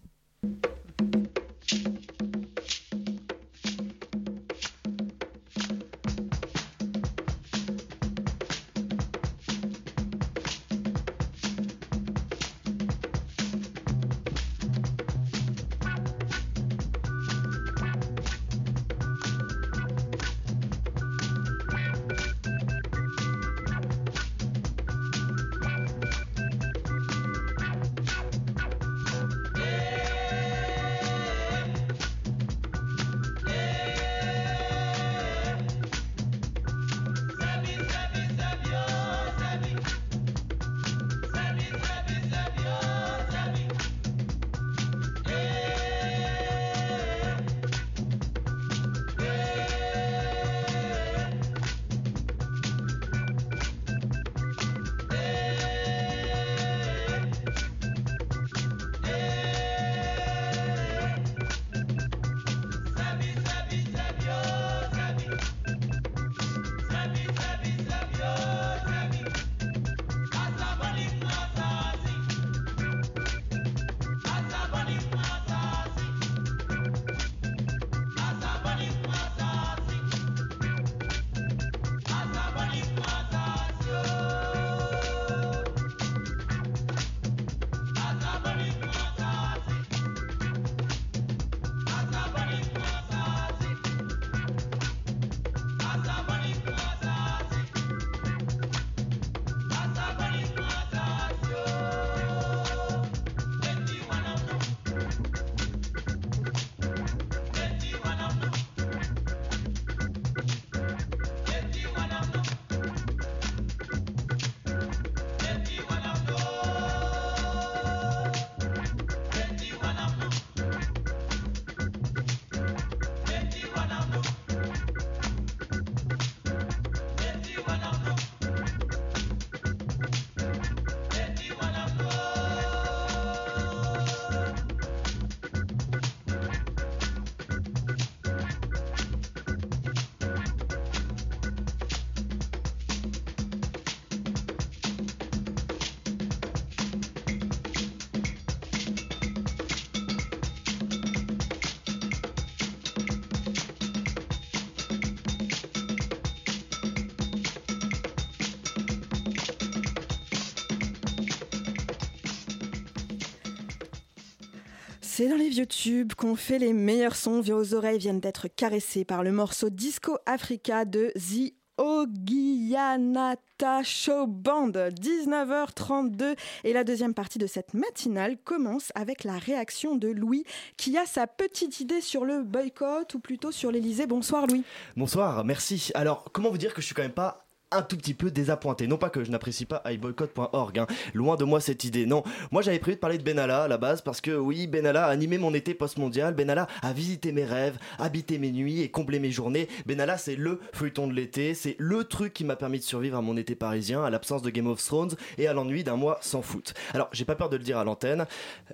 C'est dans les vieux tubes qu'on fait les meilleurs sons. Vos oreilles viennent d'être caressées par le morceau Disco Africa de The Ogianata Show Band, 19h32. Et la deuxième partie de cette matinale commence avec la réaction de Louis, qui a sa petite idée sur le boycott, ou plutôt sur l'Elysée. Bonsoir Louis. Bonsoir, merci. Alors, comment vous dire que je suis quand même pas un tout petit peu désappointé. Non pas que je n'apprécie pas iboycott.org, hein. loin de moi cette idée. Non, moi j'avais prévu de parler de Benalla à la base parce que oui, Benalla a animé mon été post-mondial. Benalla a visité mes rêves, habité mes nuits et comblé mes journées. Benalla, c'est le feuilleton de l'été, c'est le truc qui m'a permis de survivre à mon été parisien, à l'absence de Game of Thrones et à l'ennui d'un mois sans foot. Alors, j'ai pas peur de le dire à l'antenne,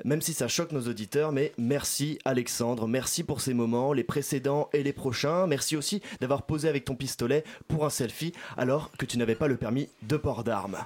même si ça choque nos auditeurs, mais merci Alexandre, merci pour ces moments, les précédents et les prochains. Merci aussi d'avoir posé avec ton pistolet pour un selfie alors que tu n'avais pas le permis de port d'armes.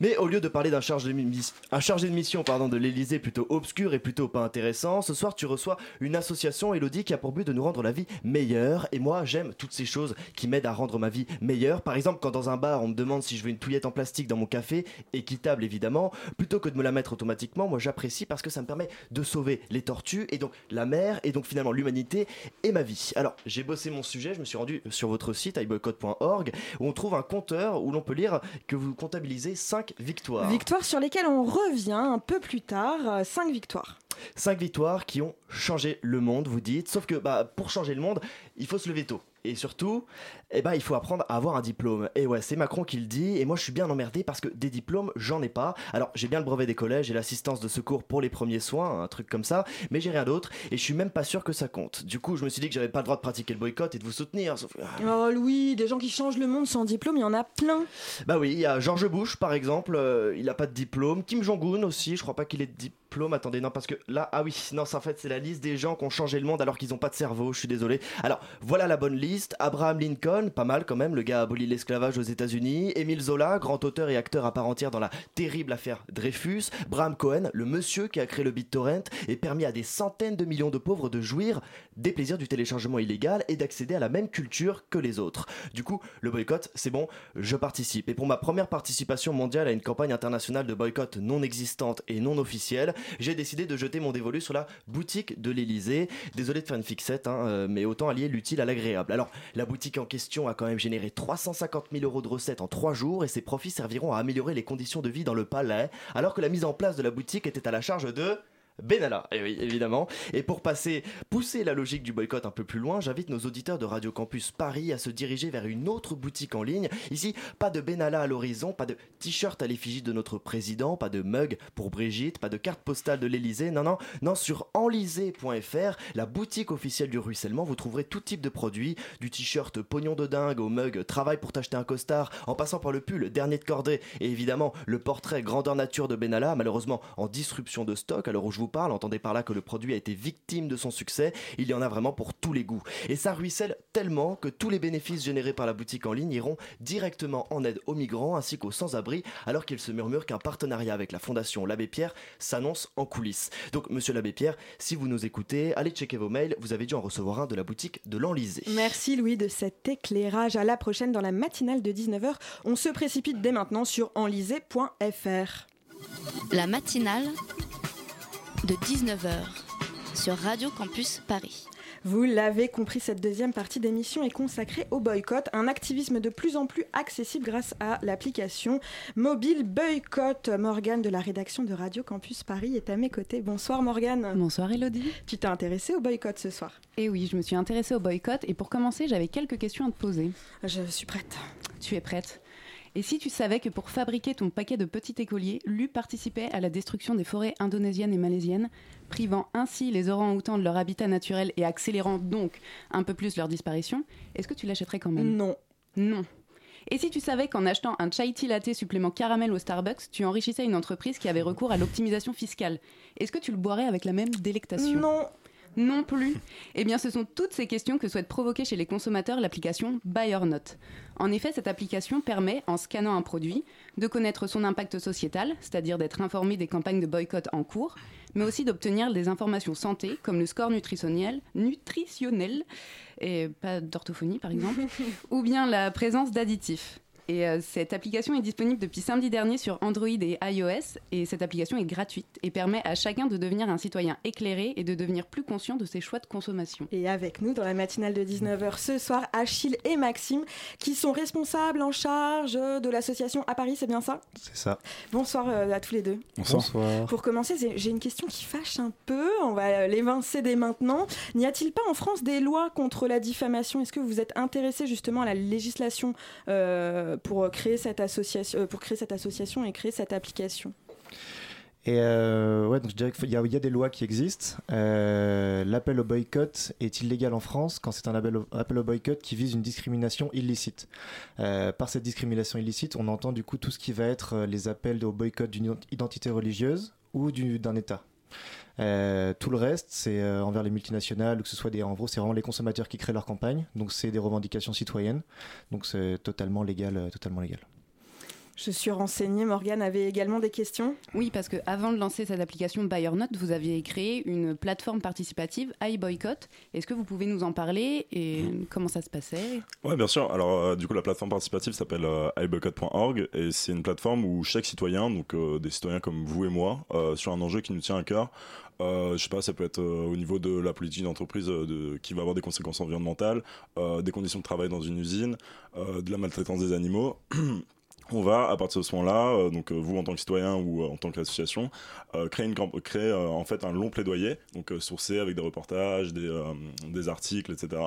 Mais au lieu de parler d'un chargé de, mission pardon, de l'Elysée plutôt obscur et plutôt pas intéressant, ce soir tu reçois une association, Elodie, qui a pour but de nous rendre la vie meilleure. Et moi, j'aime toutes ces choses qui m'aident à rendre ma vie meilleure. Par exemple, quand dans un bar, on me demande si je veux une touillette en plastique dans mon café, équitable évidemment, plutôt que de me la mettre automatiquement, moi j'apprécie parce que ça me permet de sauver les tortues et donc la mer et donc finalement l'humanité et ma vie. Alors, j'ai bossé mon sujet, je me suis rendu sur votre site iboycott.org où on trouve un compteur où l'on peut lire que vous comptabilisez 5 victoires. Victoires sur lesquelles on revient un peu plus tard. 5 victoires. 5 victoires qui ont changé le monde, vous dites. Sauf que bah, pour changer le monde, il faut se lever tôt. Et surtout, eh ben, il faut apprendre à avoir un diplôme. Et ouais, c'est Macron qui le dit, et moi je suis bien emmerdé parce que des diplômes, j'en ai pas. Alors j'ai bien le brevet des collèges et l'assistance de secours pour les premiers soins, un truc comme ça, mais j'ai rien d'autre, et je suis même pas sûr que ça compte. Du coup, je me suis dit que j'avais pas le droit de pratiquer le boycott et de vous soutenir. Sauf... Oh Louis, des gens qui changent le monde sans diplôme, il y en a plein. Bah oui, il y a George Bush par exemple, euh, il a pas de diplôme. Kim Jong-un aussi, je crois pas qu'il ait de diplôme. Attendez, non, parce que là, ah oui, non, en fait, c'est la liste des gens qui ont changé le monde alors qu'ils ont pas de cerveau, je suis désolé. Alors, voilà la bonne liste. Abraham Lincoln, pas mal quand même, le gars a aboli l'esclavage aux États-Unis. Émile Zola, grand auteur et acteur à part entière dans la terrible affaire Dreyfus. Bram Cohen, le monsieur qui a créé le BitTorrent et permis à des centaines de millions de pauvres de jouir des plaisirs du téléchargement illégal et d'accéder à la même culture que les autres. Du coup, le boycott, c'est bon, je participe. Et pour ma première participation mondiale à une campagne internationale de boycott non existante et non officielle, j'ai décidé de jeter mon dévolu sur la boutique de l'Elysée. Désolé de faire une fixette, hein, euh, mais autant allier l'utile à l'agréable. Alors, la boutique en question a quand même généré 350 000 euros de recettes en 3 jours et ses profits serviront à améliorer les conditions de vie dans le palais, alors que la mise en place de la boutique était à la charge de... Benalla, et oui, évidemment. Et pour passer, pousser la logique du boycott un peu plus loin, j'invite nos auditeurs de Radio Campus Paris à se diriger vers une autre boutique en ligne. Ici, pas de Benalla à l'horizon, pas de t-shirt à l'effigie de notre président, pas de mug pour Brigitte, pas de carte postale de l'Elysée. Non, non, non, sur enlisé.fr, la boutique officielle du ruissellement, vous trouverez tout type de produits, du t-shirt pognon de dingue au mug travail pour t'acheter un costard, en passant par le pull dernier de cordée, et évidemment le portrait grandeur nature de Benalla, malheureusement en disruption de stock, où je vous parle, entendez par là que le produit a été victime de son succès, il y en a vraiment pour tous les goûts. Et ça ruisselle tellement que tous les bénéfices générés par la boutique en ligne iront directement en aide aux migrants ainsi qu'aux sans-abri, alors qu'il se murmure qu'un partenariat avec la fondation L'Abbé Pierre s'annonce en coulisses. Donc, monsieur l'Abbé Pierre, si vous nous écoutez, allez checker vos mails, vous avez dû en recevoir un de la boutique de l'Enlisée. Merci Louis de cet éclairage. À la prochaine dans la matinale de 19h. On se précipite dès maintenant sur enlisé.fr. La matinale de 19h sur Radio Campus Paris. Vous l'avez compris, cette deuxième partie d'émission est consacrée au boycott, un activisme de plus en plus accessible grâce à l'application mobile Boycott. Morgane de la rédaction de Radio Campus Paris est à mes côtés. Bonsoir Morgane. Bonsoir Elodie. Tu t'es intéressée au boycott ce soir? Eh oui, je me suis intéressée au boycott et pour commencer, j'avais quelques questions à te poser. Je suis prête. Tu es prête? Et si tu savais que pour fabriquer ton paquet de petits écoliers, Lu participait à la destruction des forêts indonésiennes et malaisiennes, privant ainsi les orang-outans de leur habitat naturel et accélérant donc un peu plus leur disparition, est-ce que tu l'achèterais quand même? Non. Non. Et si tu savais qu'en achetant un chai tea latte supplément caramel au Starbucks, tu enrichissais une entreprise qui avait recours à l'optimisation fiscale, est-ce que tu le boirais avec la même délectation? Non. Non plus. Eh bien, ce sont toutes ces questions que souhaite provoquer chez les consommateurs l'application Buy or Not. En effet, cette application permet, en scannant un produit, de connaître son impact sociétal, c'est-à-dire d'être informé des campagnes de boycott en cours, mais aussi d'obtenir des informations santé, comme le score nutritionnel, nutritionnel et pas d'orthophonie par exemple, ou bien la présence d'additifs. Et euh, cette application est disponible depuis samedi dernier sur Android et iOS. Et cette application est gratuite et permet à chacun de devenir un citoyen éclairé et de devenir plus conscient de ses choix de consommation. Et avec nous dans la matinale de 19h ce soir, Achille et Maxime, qui sont responsables en charge de l'association à Paris, c'est bien ça? C'est ça. Bonsoir euh, à tous les deux. Bonsoir. Pour commencer, j'ai- une question qui fâche un peu. On va l'évincer dès maintenant. N'y a-t-il pas en France des lois contre la diffamation? Est-ce que vous êtes intéressé justement à la législation euh, pour créer cette association, pour créer cette association et créer cette application. Et euh, ouais, donc je dirais qu'il y, y a des lois qui existent. Euh, l'appel au boycott est illégal en France quand c'est un appel au, appel au boycott qui vise une discrimination illicite. Euh, par cette discrimination illicite, on entend du coup tout ce qui va être euh, les appels au boycott d'une ident- identité religieuse ou du- d'un État. Euh, tout le reste, c'est euh, envers les multinationales ou que ce soit des, en gros, c'est vraiment les consommateurs qui créent leur campagne. Donc c'est des revendications citoyennes. Donc c'est totalement légal, euh, totalement légal. Je suis renseignée. Morgane avait également des questions. Oui, parce que avant de lancer cette application BuyerNote, vous aviez créé une plateforme participative, iBoycott. Est-ce que vous pouvez nous en parler et comment ça se passait? Ouais, bien sûr. Alors, euh, du coup, la plateforme participative s'appelle euh, iBoycott.org et c'est une plateforme où chaque citoyen, donc euh, des citoyens comme vous et moi, euh, sur un enjeu qui nous tient à cœur, euh, je sais pas, ça peut être euh, au niveau de la politique d'entreprise euh, de, qui va avoir des conséquences environnementales, euh, des conditions de travail dans une usine, euh, de la maltraitance des animaux. On va, à partir de ce moment-là, euh, donc euh, vous en tant que citoyen ou euh, en tant qu'association, créer, une, créer en fait un long plaidoyer, donc sourcé avec des reportages, des, articles, etc.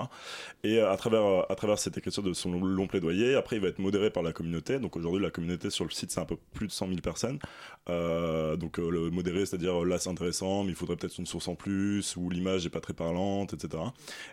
Et à travers à travers cette écriture de son long, plaidoyer, après il va être modéré par la communauté. Donc aujourd'hui la communauté sur le site c'est un peu plus de 100 000 personnes. Donc le modéré, c'est-à-dire là c'est intéressant, mais il faudrait peut-être une source en plus ou l'image est pas très parlante, etc.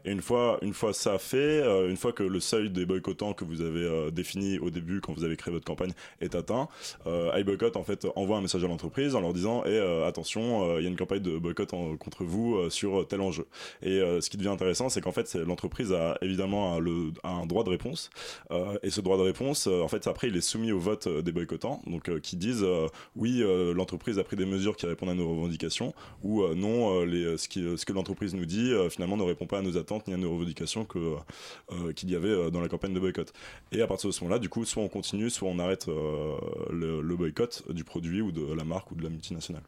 Et une fois une fois ça fait, une fois que le seuil des boycottants que vous avez défini au début quand vous avez créé votre campagne est atteint, euh, iBoycott en fait envoie un message à l'entreprise en leur disant et attention, euh, il y a une campagne de boycott contre vous euh, sur tel enjeu. Et euh, ce qui devient intéressant, c'est qu'en fait l'entreprise a évidemment un, droit de réponse euh, et ce droit de réponse, euh, en fait après il est soumis au vote euh, des boycottants, donc euh, qui disent euh, oui euh, l'entreprise a pris des mesures qui répondent à nos revendications ou euh, non euh, ce, que l'entreprise nous dit euh, finalement ne répond pas à nos attentes ni à nos revendications euh, qu'il y avait euh, dans la campagne de boycott. Et à partir de ce moment-là, du coup, soit on continue, soit on arrête euh, le, le boycott du produit ou de la marque ou de la multinationale.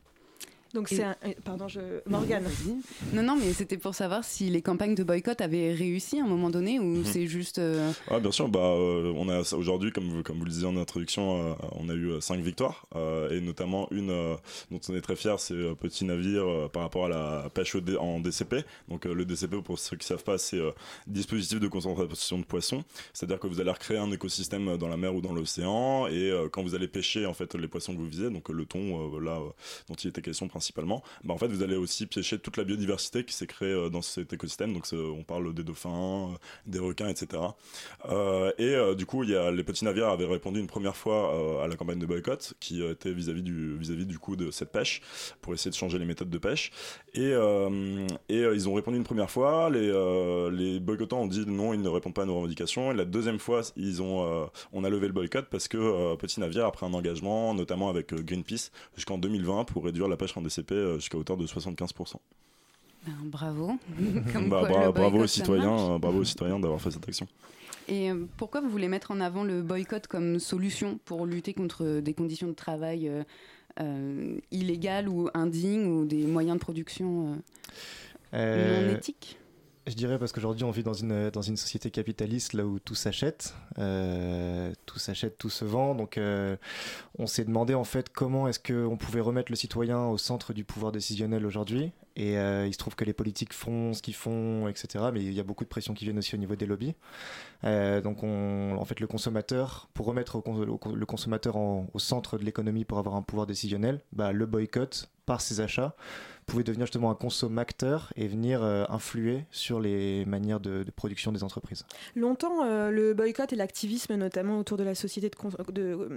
Donc c'est un... Pardon, je... Morgane. Non, non, mais c'était pour savoir si les campagnes de boycott avaient réussi à un moment donné ou Mhm. c'est juste. euh, Ouais, bien sûr. Bah, euh, on a aujourd'hui, comme vous, comme vous le disiez en introduction, euh, on a eu euh, cinq victoires euh, et notamment une euh, dont on est très fier, c'est Petit Navire euh, par rapport à la pêche en DCP. Donc euh, le DCP, pour ceux qui savent pas, c'est euh, dispositif de concentration de poissons. C'est-à-dire que vous allez recréer un écosystème dans la mer ou dans l'océan et euh, quand vous allez pêcher en fait les poissons que vous visez, donc euh, le thon euh, là euh, dont il était question principalement, bah, en fait vous allez aussi pêcher toute la biodiversité qui s'est créée euh, dans cet écosystème. Donc on parle des dauphins, euh, des requins, etc. Et euh, du coup, les petits navires avaient répondu une première fois à la campagne de boycott, qui était vis-à-vis du vis-à-vis du coup de cette pêche, pour essayer de changer les méthodes de pêche. Et, ils ont répondu une première fois. Les, boycottants ont dit non, ils ne répondent pas à nos revendications. Et la deuxième fois, on a levé le boycott parce que Petit Navire a pris un engagement, notamment avec Greenpeace, jusqu'en 2020 pour réduire la pêche en Euh, jusqu'à hauteur de 75%. ben, bravo. Comme Bah, quoi, bra- le bravo aux citoyens, bravo aux citoyens d'avoir fait cette action. Et euh, pourquoi vous voulez mettre en avant le boycott comme solution pour lutter contre des conditions de travail euh, euh, illégales ou indignes ou des moyens de production euh, Euh, non éthiques? Je dirais parce qu'aujourd'hui on vit dans une, dans une société capitaliste là où tout s'achète, euh, tout s'achète, tout se vend. Donc euh, on s'est demandé en fait comment est-ce qu'on pouvait remettre le citoyen au centre du pouvoir décisionnel aujourd'hui. Et euh, il se trouve que les politiques font ce qu'ils font, etc. Mais il y a beaucoup de pression qui viennent aussi au niveau des lobbies. Donc on, en fait le consommateur, pour remettre le consommateur au centre de l'économie pour avoir un pouvoir décisionnel, bah, le boycott par ses achats pouvait devenir justement un consommateur et venir euh, influer sur les manières de, production des entreprises. Longtemps, euh, le boycott et l'activisme, notamment autour de la société de,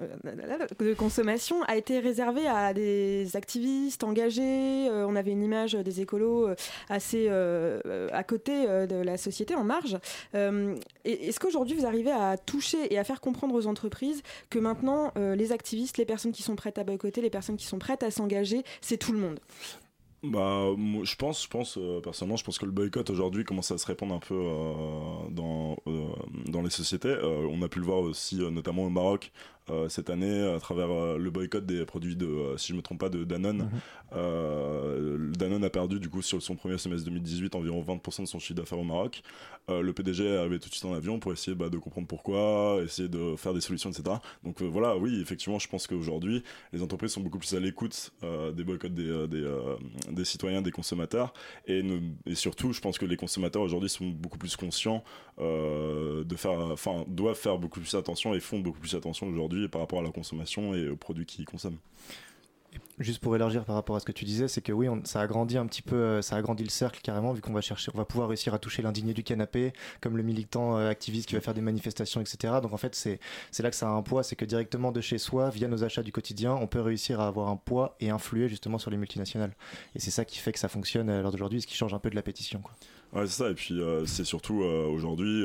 euh, consommation, a été réservé à des activistes engagés. On avait une image des écolos assez à côté de la société, en marge. Est-ce qu'aujourd'hui, vous arrivez à toucher et à faire comprendre aux entreprises que maintenant, les activistes, les personnes qui sont prêtes à boycotter, les personnes qui sont prêtes à s'engager, c'est tout le monde? Bah, je pense, je pense euh, personnellement, je pense que le boycott aujourd'hui commence à se répandre un peu euh, dans euh, dans les sociétés. On a pu le voir aussi, notamment au Maroc euh, cette année, à travers euh, le boycott des produits de, euh, si je me trompe pas, de Danone. Euh, Danone a perdu du coup sur son premier semestre 2018 environ 20% de son chiffre d'affaires au Maroc. Le PDG est arrivé tout de suite en avion pour essayer bah, de comprendre pourquoi, essayer de faire des solutions, etc. Donc voilà, oui, effectivement, je pense qu'aujourd'hui, les entreprises sont beaucoup plus à l'écoute des boycotts des, des, des citoyens, des consommateurs. Et, et, surtout, je pense que les consommateurs aujourd'hui sont beaucoup plus conscients de faire, enfin, doivent faire beaucoup plus attention et font beaucoup plus attention aujourd'hui par rapport à la consommation et aux produits qu'ils consomment. Juste pour élargir par rapport à ce que tu disais, c'est que oui, on, ça agrandit un petit peu, euh, ça agrandit le cercle carrément, vu qu'on va chercher, on va pouvoir réussir à toucher l'indigné du canapé, comme le militant euh, activiste qui va faire des manifestations, etc. Donc en fait, c'est là que ça a un poids, c'est que directement de chez soi, via nos achats du quotidien, on peut réussir à avoir un poids et influer justement sur les multinationales. Et c'est ça qui fait que ça fonctionne à l'heure d'aujourd'hui, ce qui change un peu de la pétition. Ouais, c'est ça. Et puis, euh, c'est surtout aujourd'hui,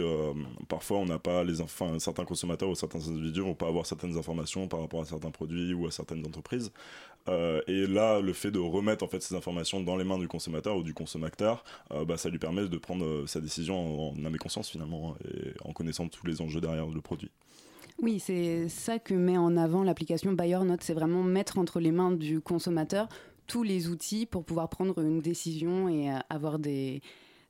parfois, on n'a pas les enfin, certains consommateurs ou certains individus vont pas avoir certaines informations par rapport à certains produits ou à certaines entreprises. Euh, et là, le fait de remettre en fait ces informations dans les mains du consommateur ou du consommateur, euh, bah, ça lui permet de prendre euh, sa décision en, âme et conscience finalement, et en connaissant tous les enjeux derrière le produit. Oui, c'est ça que met en avant l'application Buyer Note, c'est vraiment mettre entre les mains du consommateur tous les outils pour pouvoir prendre une décision et avoir des,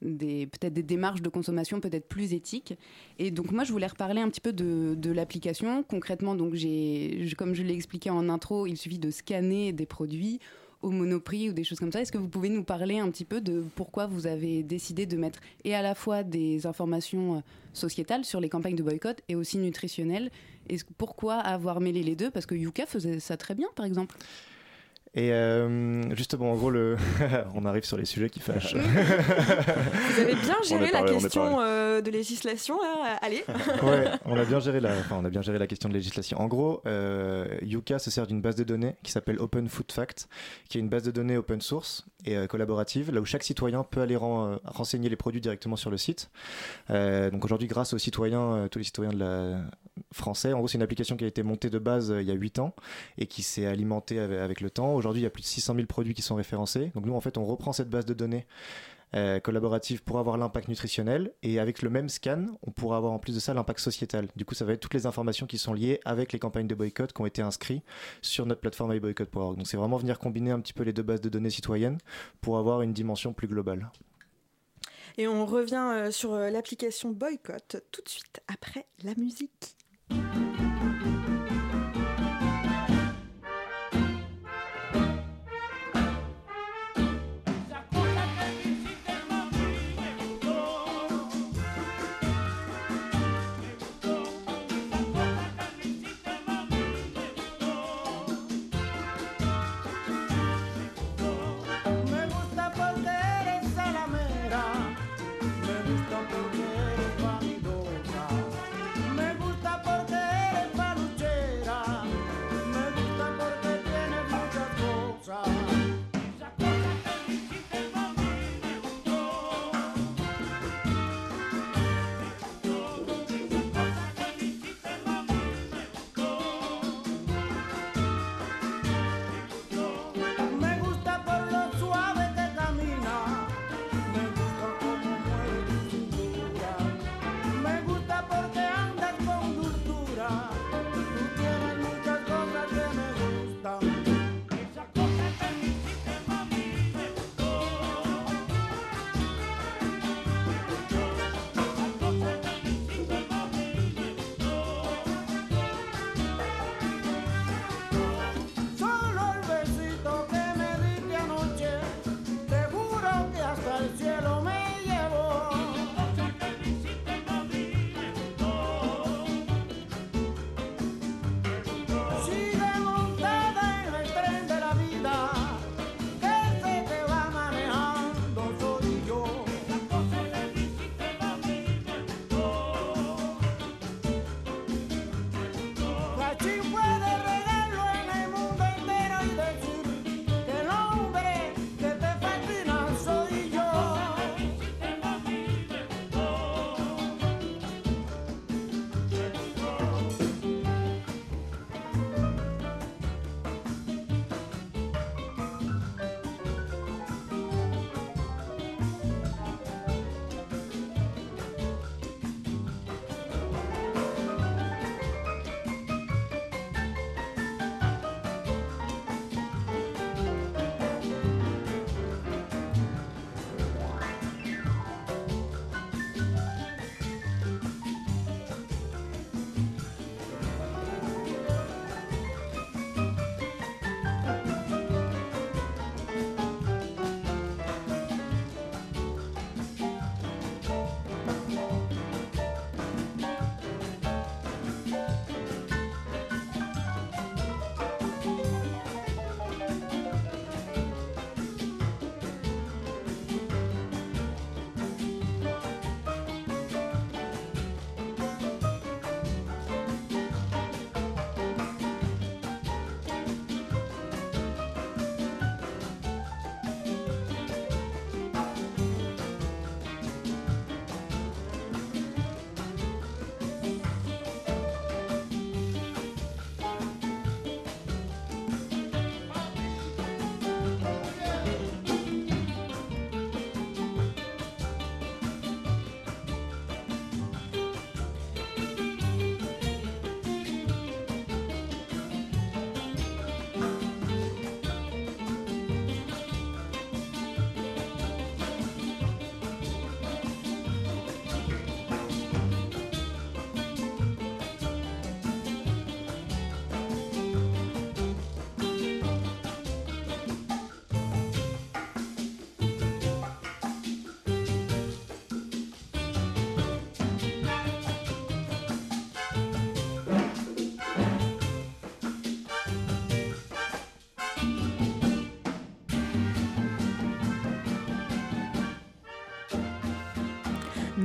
peut-être des démarches de consommation peut-être plus éthiques. Et donc moi, je voulais reparler un petit peu de, l'application. Concrètement, donc j'ai, comme je l'ai expliqué en intro, il suffit de scanner des produits au monoprix ou des choses comme ça. Est-ce que vous pouvez nous parler un petit peu de pourquoi vous avez décidé de mettre et à la fois des informations euh, sociétales sur les campagnes de boycott et aussi nutritionnelles? Et pourquoi avoir mêlé les deux? Parce que Yuka faisait ça très bien, par exemple. Et euh, justement, en gros, le... on arrive sur les sujets qui fâchent. Vous avez bien géré la question euh, de législation, là Allez Ouais, on a, bien géré la... Enfin, on a bien géré la question de législation. En gros, euh, Yuka se sert d'une base de données qui s'appelle Open Food Fact, qui est une base de données open source et euh, collaborative, là où chaque citoyen peut aller renseigner les produits directement sur le site. donc aujourd'hui, grâce aux citoyens, tous les citoyens de la... français, en gros, c'est une application qui a été montée de base il y a 8 ans et qui s'est alimentée avec, avec le temps. Aujourd'hui, il y a plus de 600 000 produits qui sont référencés. Donc nous, en fait, on reprend cette base de données euh, collaborative pour avoir l'impact nutritionnel. Et avec le même scan, on pourra avoir en plus de ça l'impact sociétal. Du coup, ça va être toutes les informations qui sont liées avec les campagnes de boycott qui ont été inscrites sur notre plateforme iBoycott.org. Donc c'est vraiment venir combiner un petit peu les deux bases de données citoyennes pour avoir une dimension plus globale. Et on revient euh, sur euh, l'application Boycott tout de suite après la musique.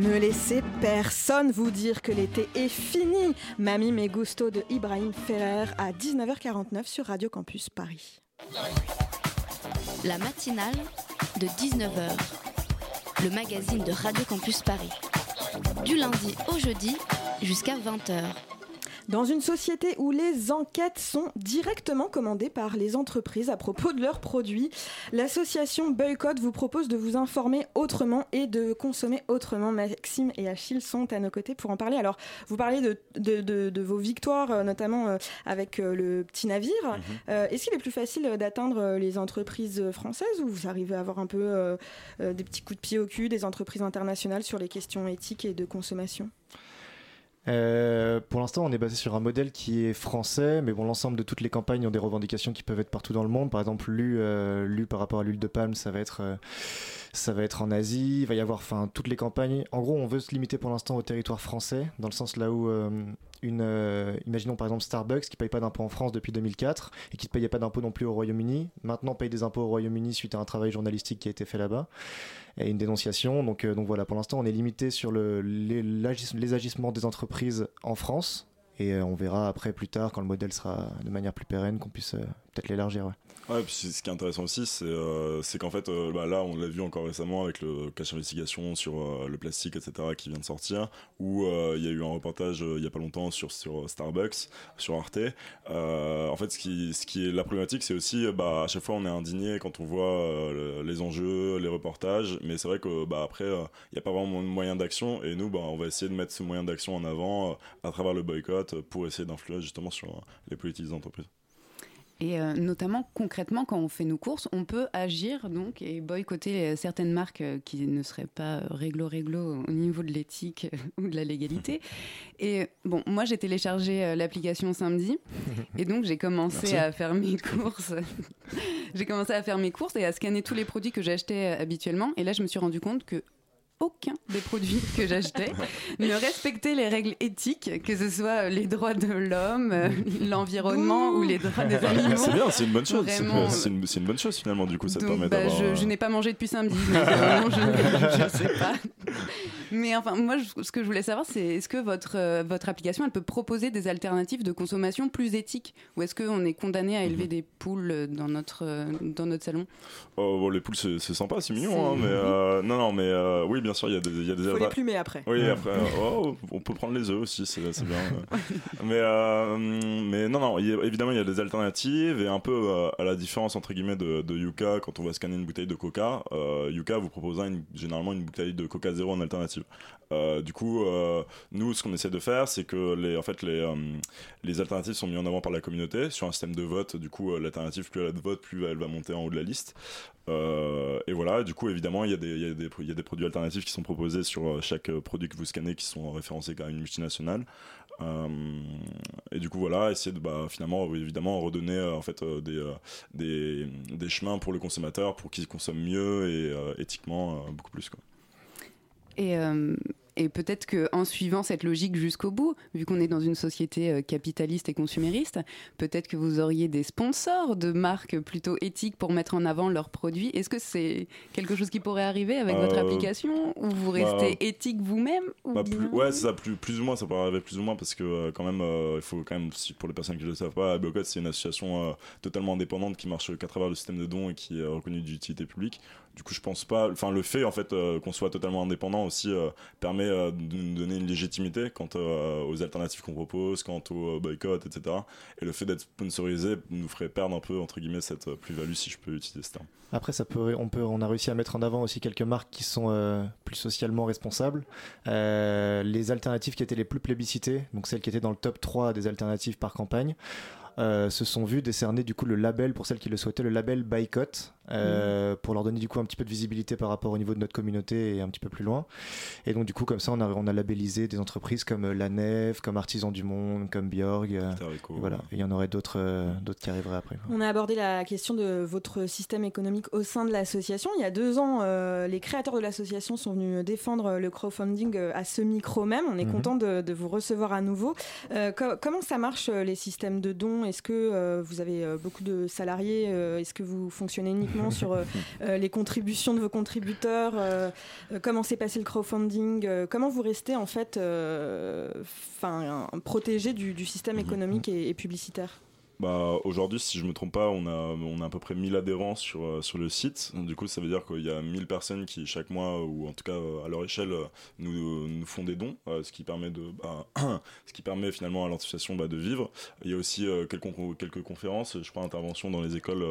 Ne laissez personne vous dire que l'été est fini. Mamie Me Gusto de Ibrahim Ferrer à 19h49 sur Radio Campus Paris. La matinale de 19h, le magazine de Radio Campus Paris. Du lundi au jeudi jusqu'à 20h. Dans une société où les enquêtes sont directement commandées par les entreprises à propos de leurs produits, l'association Boycott vous propose de vous informer autrement et de consommer autrement. Maxime et Achille sont à nos côtés pour en parler. Alors, vous parlez de, de, de, de vos victoires, euh, notamment euh, avec euh, le petit navire. Euh, Est-ce qu'il est plus facile d'atteindre les entreprises françaises ou vous arrivez à avoir un peu des petits coups de pied au cul des entreprises internationales sur les questions éthiques et de consommation? Euh, pour l'instant, on est basé sur un modèle qui est français, mais bon, l'ensemble de toutes les campagnes ont des revendications qui peuvent être partout dans le monde. Par exemple, lu, euh, par rapport à l'huile de palme, ça va être, euh, ça va être en Asie. Il va y avoir, enfin, toutes les campagnes. En gros, on veut se limiter pour l'instant au territoire français, dans le sens là où une, imaginons par exemple Starbucks qui paye pas d'impôts en France depuis 2004 et qui ne payait pas d'impôts non plus au Royaume-Uni, maintenant paye des impôts au Royaume-Uni suite à un travail journalistique qui a été fait là-bas et une dénonciation. Donc, euh, donc voilà, pour l'instant, on est limité sur le, les, agissements des entreprises en France. Et euh, on verra après, plus tard, quand le modèle sera de manière plus pérenne, qu'on puisse euh, peut-être l'élargir. Ouais. Ouais, puis ce qui est intéressant aussi, c'est euh, qu'en fait, euh, bah, là, on l'a vu encore récemment avec le cache investigation sur euh, le plastique, etc., qui vient de sortir, où il y a eu un reportage il y a pas longtemps sur, Starbucks, sur Arte. En fait, ce qui, ce qui est la problématique, c'est aussi, bah, à chaque fois, on est indigné quand on voit le- les enjeux, les reportages, mais c'est vrai que bah, après, il n'y a pas vraiment de moyen d'action, et nous, bah, on va essayer de mettre ce moyen d'action en avant à travers le boycott pour essayer d'influer justement sur les politiques des entreprises. Et euh, notamment, concrètement, quand on fait nos courses, on peut agir donc et boycotter euh, certaines marques euh, qui ne seraient pas réglo-réglo au niveau de l'éthique ou de la légalité. Et bon, moi, j'ai téléchargé l'application samedi et donc j'ai commencé Merci. à faire mes courses. j'ai commencé à faire mes courses et à scanner tous les produits que j'achetais habituellement. Et là, je me suis rendu compte que aucun des produits que j'achetais ne respectait les règles éthiques, que ce soit les droits de l'homme, euh, l'environnement ou les droits des animaux. C'est bien, c'est une bonne chose. C'est une, bonne chose finalement, du coup, ça te permet bah, d'avoir. je, euh, je n'ai pas mangé depuis samedi, donc euh, non, je ne sais pas. Mais enfin, moi, je- ce que je voulais savoir, c'est est-ce que votre, euh, votre application, elle peut proposer des alternatives de consommation plus éthiques Ou est-ce qu'on est condamné à élever des poules dans notre, euh, dans notre salon? Oh, bon, les poules, c'est c'est sympa, c'est mignon, C'est- hein, mais euh, non, non, mais euh, oui, bien sûr, il y a des, il y a des Faut les plumer après. Oui, après, euh, oh, on peut prendre les œufs aussi, c'est c'est bien. mais, euh, mais non, non, il y a- évidemment, il y a des alternatives et un peu euh, à la différence entre guillemets de, de Yuka quand on va scanner une bouteille de Coca, euh, Yuka vous proposera une- généralement une bouteille de Coca zéro en alternative. Euh, du coup, euh, nous, ce qu'on essaie de faire, c'est que les, en fait, euh, les alternatives sont mises en avant par la communauté sur un système de vote. Du coup, l'alternative, plus elle a de votes, plus elle va monter en haut de la liste. Et voilà, du coup, évidemment, il y, a des, produits alternatifs qui sont proposés sur chaque produit que vous scannez qui sont référencés à une multinationale. Et du coup, voilà, essayer de bah, finalement, évidemment, redonner en fait, des, chemins pour le consommateur pour qu'il consomme mieux et éthiquement beaucoup plus. Et, euh, et peut-être qu'en suivant cette logique jusqu'au bout, vu qu'on est dans une société euh, capitaliste et consumériste, peut-être que vous auriez des sponsors de marques plutôt éthiques pour mettre en avant leurs produits. Est-ce que c'est quelque chose qui pourrait arriver avec votre Euh, application Ou vous bah, restez éthique vous-même ou Bah, ouais, c'est ça, plus, plus ou moins, ça peut arriver plus ou moins parce que euh, quand même, euh, il faut quand même, si, pour les personnes qui ne le savent pas, Boycott, c'est une association totalement indépendante qui marche qu'à travers le système de dons et qui est reconnue d'utilité publique. Du coup, je pense pas, enfin, le fait en fait euh, qu'on soit totalement indépendant aussi euh, permet euh, de nous donner une légitimité quant aux alternatives qu'on propose, quant au boycott, etc. Et le fait d'être sponsorisé nous ferait perdre un peu entre guillemets cette plus-value si je peux utiliser ce terme. Après, ça peut, on, peut, on a réussi à mettre en avant aussi quelques marques qui sont plus socialement responsables. Les alternatives qui étaient les plus plébiscitées, donc celles qui étaient dans le top 3 des alternatives par campagne, se sont vues décerner du coup le label, pour celles qui le souhaitaient, le label Boycott, euh, pour leur donner du coup un petit peu de visibilité par rapport au niveau de notre communauté et un petit peu plus loin. Et donc du coup, comme ça, on a, on a labellisé des entreprises comme euh, La Nef, comme Artisans du Monde, comme Bjorg. euh, voilà, Et il y en aurait d'autres euh, d'autres qui arriveraient après. On a abordé la question de votre système économique au sein de l'association. Il y a deux ans, euh, les créateurs de l'association sont venus défendre le crowdfunding à ce micro même. On est Mhm. content de, de vous recevoir à nouveau. Euh, co- comment ça marche les systèmes de dons? Est-ce que euh, vous avez beaucoup de salariés? Est-ce que vous fonctionnez uniquement sur euh, euh, les contributions de vos contributeurs Euh, Comment s'est passé le crowdfunding Comment vous restez en fait 'fin, un- protégé du, du système économique et, et publicitaire? Bah, aujourd'hui, si je me trompe pas, on a, on a à peu près 1000 adhérents sur, euh, sur le site. Du coup, ça veut dire qu'il y a 1000 personnes qui, chaque mois, ou en tout cas euh, à leur échelle, euh, nous, nous font des dons, ce qui permet, de, bah, ce qui permet finalement à l'association bah, de vivre. Il y a aussi quelques, quelques conférences, je crois, interventions dans les écoles.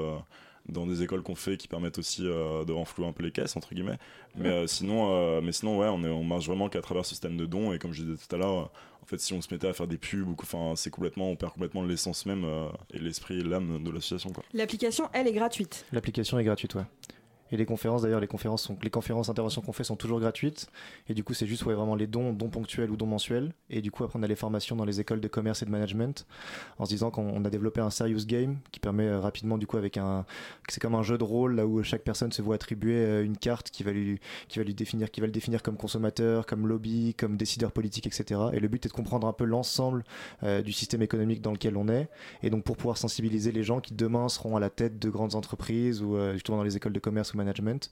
Dans des écoles qu'on fait qui permettent aussi euh, de renflouer un peu les caisses entre guillemets mais euh, sinon euh, mais sinon ouais on, est, on marche vraiment qu'à travers ce système de dons et comme je disais tout à l'heure en fait si on se mettait à faire des pubs ou enfin c'est complètement on perd complètement l'essence même euh, et l'esprit et l'âme de l'association quoi L'application, elle, est gratuite. L'application est gratuite, ouais. Et les conférences, d'ailleurs, les conférences, sont, les conférences interventions qu'on fait sont toujours gratuites. Et du coup, c'est juste ouais, vraiment les dons, dons ponctuels ou dons mensuels. Et du coup, après, on les formations dans les écoles de commerce et de management, en se disant qu'on on a développé un serious game qui permet euh, rapidement, du coup, avec un, c'est comme un jeu de rôle là où chaque personne se voit attribuer euh, une carte qui va lui, qui va lui définir, qui va le définir comme consommateur, comme lobby, comme décideur politique, etc. Et le but est de comprendre un peu l'ensemble euh, du système économique dans lequel on est. Et donc, pour pouvoir sensibiliser les gens qui demain seront à la tête de grandes entreprises ou euh, justement dans les écoles de commerce ou management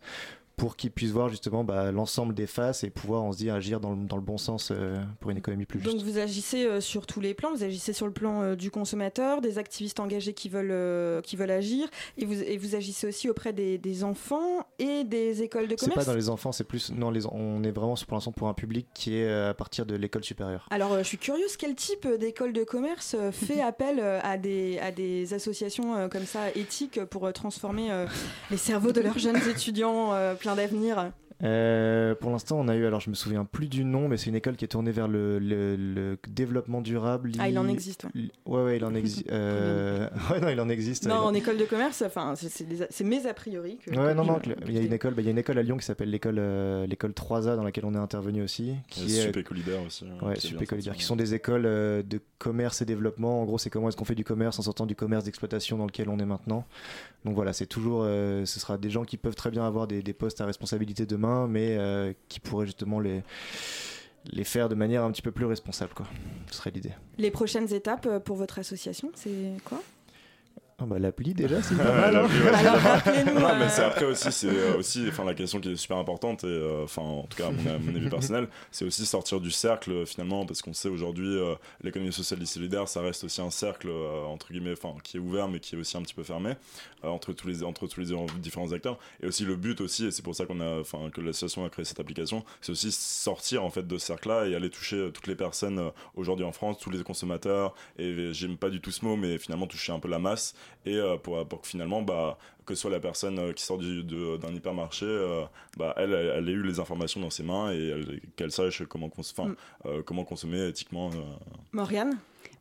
pour qu'ils puissent voir justement bah, l'ensemble des faces et pouvoir, on se dit, agir dans le, dans le bon sens euh, pour une économie plus juste. Donc vous agissez euh, sur tous les plans, vous agissez sur le plan euh, du consommateur, des activistes engagés qui veulent, qui veulent agir, et vous, et vous agissez aussi auprès des, des enfants et des écoles de C'est commerce. pas dans les enfants, c'est plus. Non, les, on est vraiment pour l'instant pour un public qui est à partir de l'école supérieure. Alors, je suis curieuse, quel type d'école de commerce fait appel à des, à des associations comme ça éthiques pour transformer les cerveaux de leurs jeunes étudiants d'avenir Euh, pour l'instant, on a eu, alors je me souviens plus du nom, mais c'est une école qui est tournée vers le, le- le développement durable. Ah, il en existe, ouais. Ouais, ouais, il en existe. euh, ouais, non, il en existe. Non, en- en école de commerce, enfin, c'est- mes a priori. Que, Ouais, que non, non, il y a une école, bah, il y a une école à Lyon qui s'appelle l'école euh, l'école 3A dans laquelle on est intervenu aussi. Qui est Sup Écolidaire aussi, hein, Ouais, qui est Sup bien Écolidaire, sorti, qui sont des écoles euh, de commerce et développement. En gros, c'est comment est-ce qu'on fait du commerce en sortant du commerce d'exploitation dans lequel on est maintenant. Donc voilà, c'est toujours, euh, ce sera des gens qui peuvent très bien avoir des, postes à responsabilité demain, mais euh, qui pourraient justement les les faire de manière un petit peu plus responsable, quoi. Ce serait l'idée. Les prochaines étapes euh, pour votre association, c'est quoi? Ah bah, l'appli déjà, c'est pas mal. la hein. pluie, ouais. Alors, rappelez-nous, Non, euh, mais c'est après aussi, c'est euh, aussi, enfin la question qui est super importante et euh, enfin en tout cas à mon, à mon avis personnel, c'est aussi sortir du cercle euh, finalement parce qu'on sait aujourd'hui euh, l'économie sociale et solidaire, ça reste aussi un cercle euh, entre guillemets, enfin qui est ouvert mais qui est aussi un petit peu fermé euh, entre tous les entre tous les différents acteurs et aussi le but aussi et c'est pour ça qu'on a, enfin que l'association a créé cette application, c'est aussi sortir en fait de ce cercle-là et aller toucher euh, toutes les personnes euh, aujourd'hui en France, tous les consommateurs et j'aime pas du tout ce mot mais finalement toucher un peu la masse et euh, pour, pour que finalement bah que ce soit la personne euh, qui sort du- de- d'un hypermarché, euh, bah, elle, elle, elle ait eu les informations dans ses mains et elle- qu'elle sache comment, cons- Mm. comment consommer éthiquement. euh.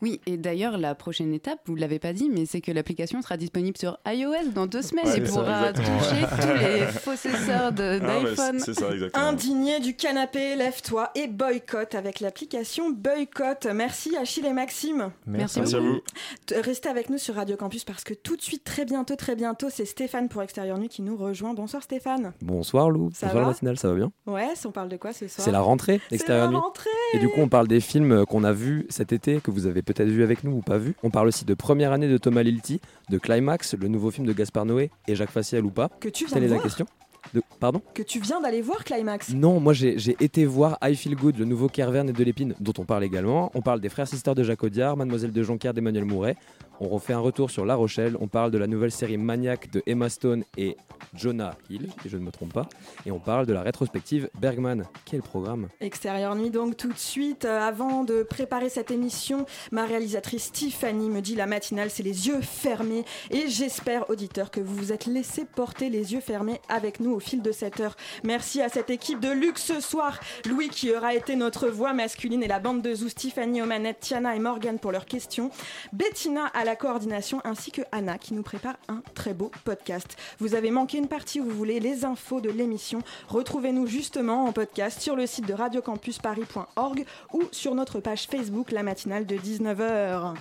Oui, et d'ailleurs, la prochaine étape, vous ne l'avez pas dit, mais c'est que l'application sera disponible sur iOS dans deux semaines Ouais, et ça, pourra toucher tous les possesseurs Ah, d'iPhone. exactement. Indigné du canapé, lève-toi et boycott avec l'application Boycott. Merci Achille et Maxime. Merci Merci à beaucoup. vous. Restez avec nous sur Radio Campus parce que tout de suite, très bientôt, très bientôt, c'est Stéphane pour Extérieur Nuit qui nous rejoint. Bonsoir Stéphane. Bonsoir Lou, Ça bonsoir va la matinale, ça va bien Ouais, on parle de quoi ce soir C'est la rentrée la nuit. rentrée Et du coup, on parle des films qu'on a vus cet été, que vous avez peut-être vus avec nous ou pas vus. On parle aussi de Première année de Thomas Lilti, de Climax, le nouveau film de Gaspard Noé et Jacques Facial ou pas. Que tu viens Telle de est la question. De... Pardon? Que tu viens d'aller voir Climax. Non, moi j'ai j'ai été voir I Feel Good, le nouveau Kerverne et de l'Épine, dont on parle également. On parle des frères sisters de Jacques Audiard, Mademoiselle de Jonquière d'Emmanuel Mouret. On refait un retour sur La Rochelle. On parle de la nouvelle série Maniac de Emma Stone et Jonah Hill, si je ne me trompe pas. Et on parle de la rétrospective Bergman. Quel programme Extérieur Nuit, donc tout de suite, euh, avant de préparer cette émission, ma réalisatrice Tiffany me dit la matinale, c'est les yeux fermés. Et j'espère, auditeurs, que vous vous êtes laissé porter les yeux fermés avec nous au fil de cette heure. Merci à cette équipe de luxe ce soir. Louis qui aura été notre voix masculine et la bande de Zouz, Tiffany aux manettes, Tiana et Morgan pour leurs questions, Bettina à la coordination ainsi que Anna qui nous prépare un très beau podcast. Vous avez manqué une partie où vous voulez les infos de l'émission, retrouvez-nous justement en podcast sur le site de radiocampusparis.org ou sur notre page Facebook la matinale de 19h.